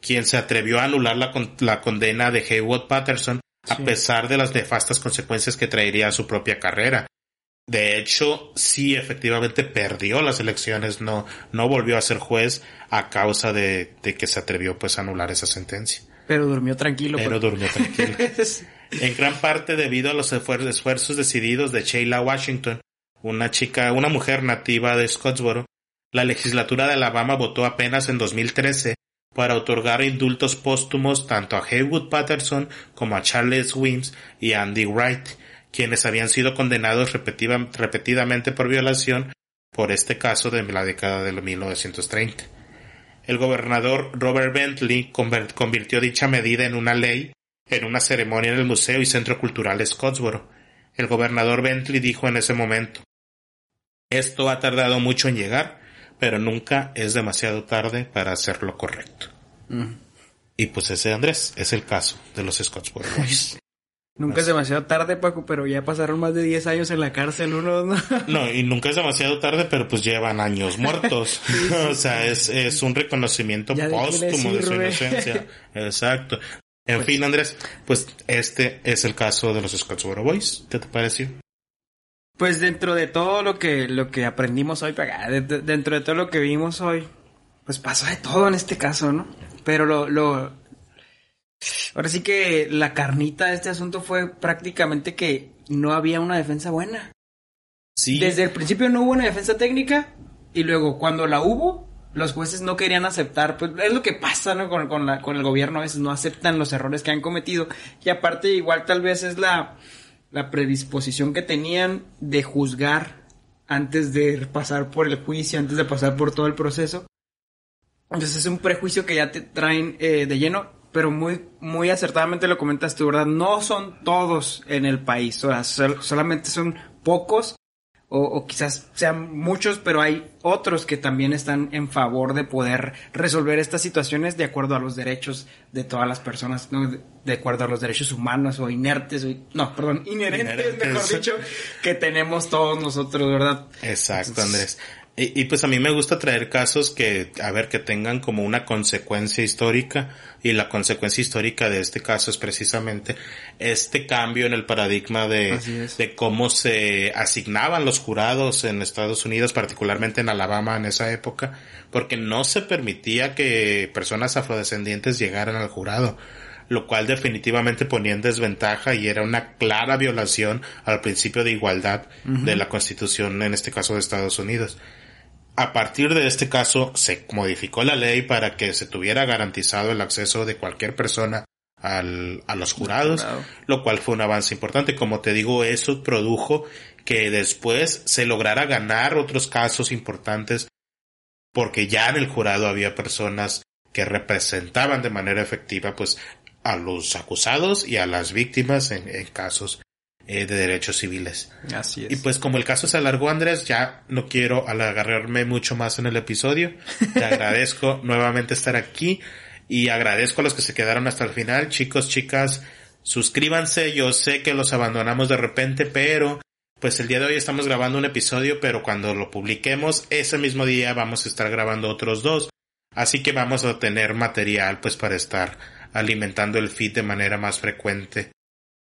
quien se atrevió a anular la, condena de Haywood Patterson a pesar de las nefastas consecuencias que traería a su propia carrera. De hecho, sí, efectivamente perdió las elecciones, no, no volvió a ser juez a causa de, de que se atrevió pues a anular esa sentencia. Pero durmió tranquilo. Pero pues. durmió tranquilo. en gran parte debido a los esfuerzos decididos de Sheila Washington, una chica, una mujer nativa de Scottsboro, la legislatura de Alabama votó apenas en 2013 para otorgar indultos póstumos tanto a Haywood Patterson como a Charles Wims y Andy Wright, quienes habían sido condenados repetidamente por violación por este caso de la década de 1930. El gobernador Robert Bentley convirtió dicha medida en una ley en una ceremonia en el Museo y Centro Cultural de Scottsboro. El gobernador Bentley dijo en ese momento Esto ha tardado mucho en llegar, pero nunca es demasiado tarde para hacer lo correcto. Mm. Y pues ese Andrés es el caso de los Scottsboro Boys. Nunca es demasiado tarde, Paco, pero ya pasaron más de 10 años en la cárcel uno, ¿no? no, y nunca es demasiado tarde, pero pues llevan años muertos. o sea, es, es un reconocimiento póstumo de, su inocencia. Exacto. En pues fin, Andrés, pues este es el caso de los Scottsboro Boys. ¿Qué te pareció? Pues dentro de todo lo que, lo que aprendimos hoy, dentro de todo lo que vimos hoy, pues pasó de todo en este caso, ¿no? Pero lo, lo, Ahora sí que la carnita de este asunto fue prácticamente que no había una defensa buena. Sí. Desde el principio no hubo una defensa técnica y luego cuando la hubo, los jueces no querían aceptar. Pues es lo que pasa ¿no? con, con, la, con el gobierno, a veces no aceptan los errores que han cometido. Y aparte igual tal vez es la, la predisposición que tenían de juzgar antes de pasar por el juicio, antes de pasar por todo el proceso. Entonces es un prejuicio que ya te traen eh, de lleno pero muy, muy acertadamente lo comentas tú, ¿verdad? No son todos en el país, o sea, solamente son pocos, o, quizás sean muchos, pero hay otros que también están en favor de poder resolver estas situaciones de acuerdo a los derechos de todas las personas, ¿no? de, acuerdo a los derechos humanos o inertes, no, perdón, inherentes, mejor dicho, que tenemos todos nosotros, ¿verdad? Exacto, Andrés. Y, pues a mí me gusta traer casos que, a ver, que tengan como una consecuencia histórica y la consecuencia histórica de este caso es precisamente este cambio en el paradigma de, de cómo se asignaban los jurados en Estados Unidos, particularmente en Alabama en esa época, porque no se permitía que personas afrodescendientes llegaran al jurado lo cual definitivamente ponía en desventaja y era una clara violación al principio de igualdad de la Constitución, en este caso de Estados Unidos. A partir de este caso se modificó la ley para que se tuviera garantizado el acceso de cualquier persona al, a los jurados, lo cual fue un avance importante. Como te digo, eso produjo que después se lograra ganar otros casos importantes porque ya en el jurado había personas que representaban de manera efectiva pues a los acusados y a las víctimas en, en casos eh, de derechos civiles. Así es. Y pues como el caso se alargó, Andrés, ya no quiero alargarme mucho más en el episodio. Te agradezco nuevamente estar aquí y agradezco a los que se quedaron hasta el final. Chicos, chicas, suscríbanse. Yo sé que los abandonamos de repente, pero pues el día de hoy estamos grabando un episodio, pero cuando lo publiquemos, ese mismo día vamos a estar grabando otros dos. Así que vamos a tener material pues para estar alimentando el feed de manera más frecuente.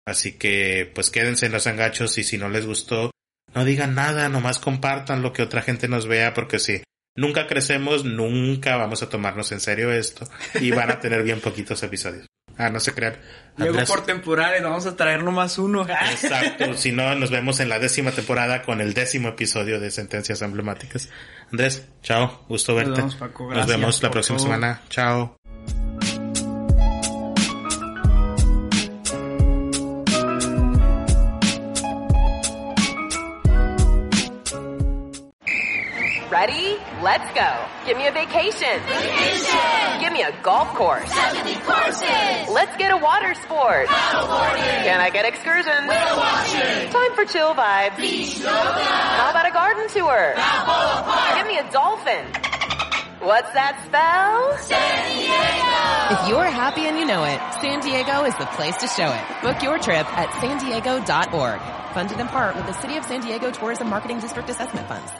Así que pues quédense en los angachos y si no les gustó, no digan nada, nomás compartan lo que otra gente nos vea porque si nunca crecemos, nunca vamos a tomarnos en serio esto y van a tener bien poquitos episodios. Ah, no se crean. Luego Andrés- por temporales vamos a traer nomás uno. Exacto, si no, nos vemos en la décima temporada con el décimo episodio de Sentencias Emblemáticas. Andrés, chao, gusto verte. vemos, Paco, Nos vemos la próxima todo. semana. Chao. Ready? Let's go. Give me a vacation. Vacation. Give me a golf course. 70 courses. Let's get a water sport. Paddleboarding. Can I get excursions? Whale watching. Time for chill vibes. Beach yoga. How about a garden tour? Balboa Park. Give me a dolphin. What's that spell? San Diego. If you're happy and you know it, San Diego is the place to show it. Book your trip at san Funded in part with the City of San Diego Tourism Marketing District Assessment Funds.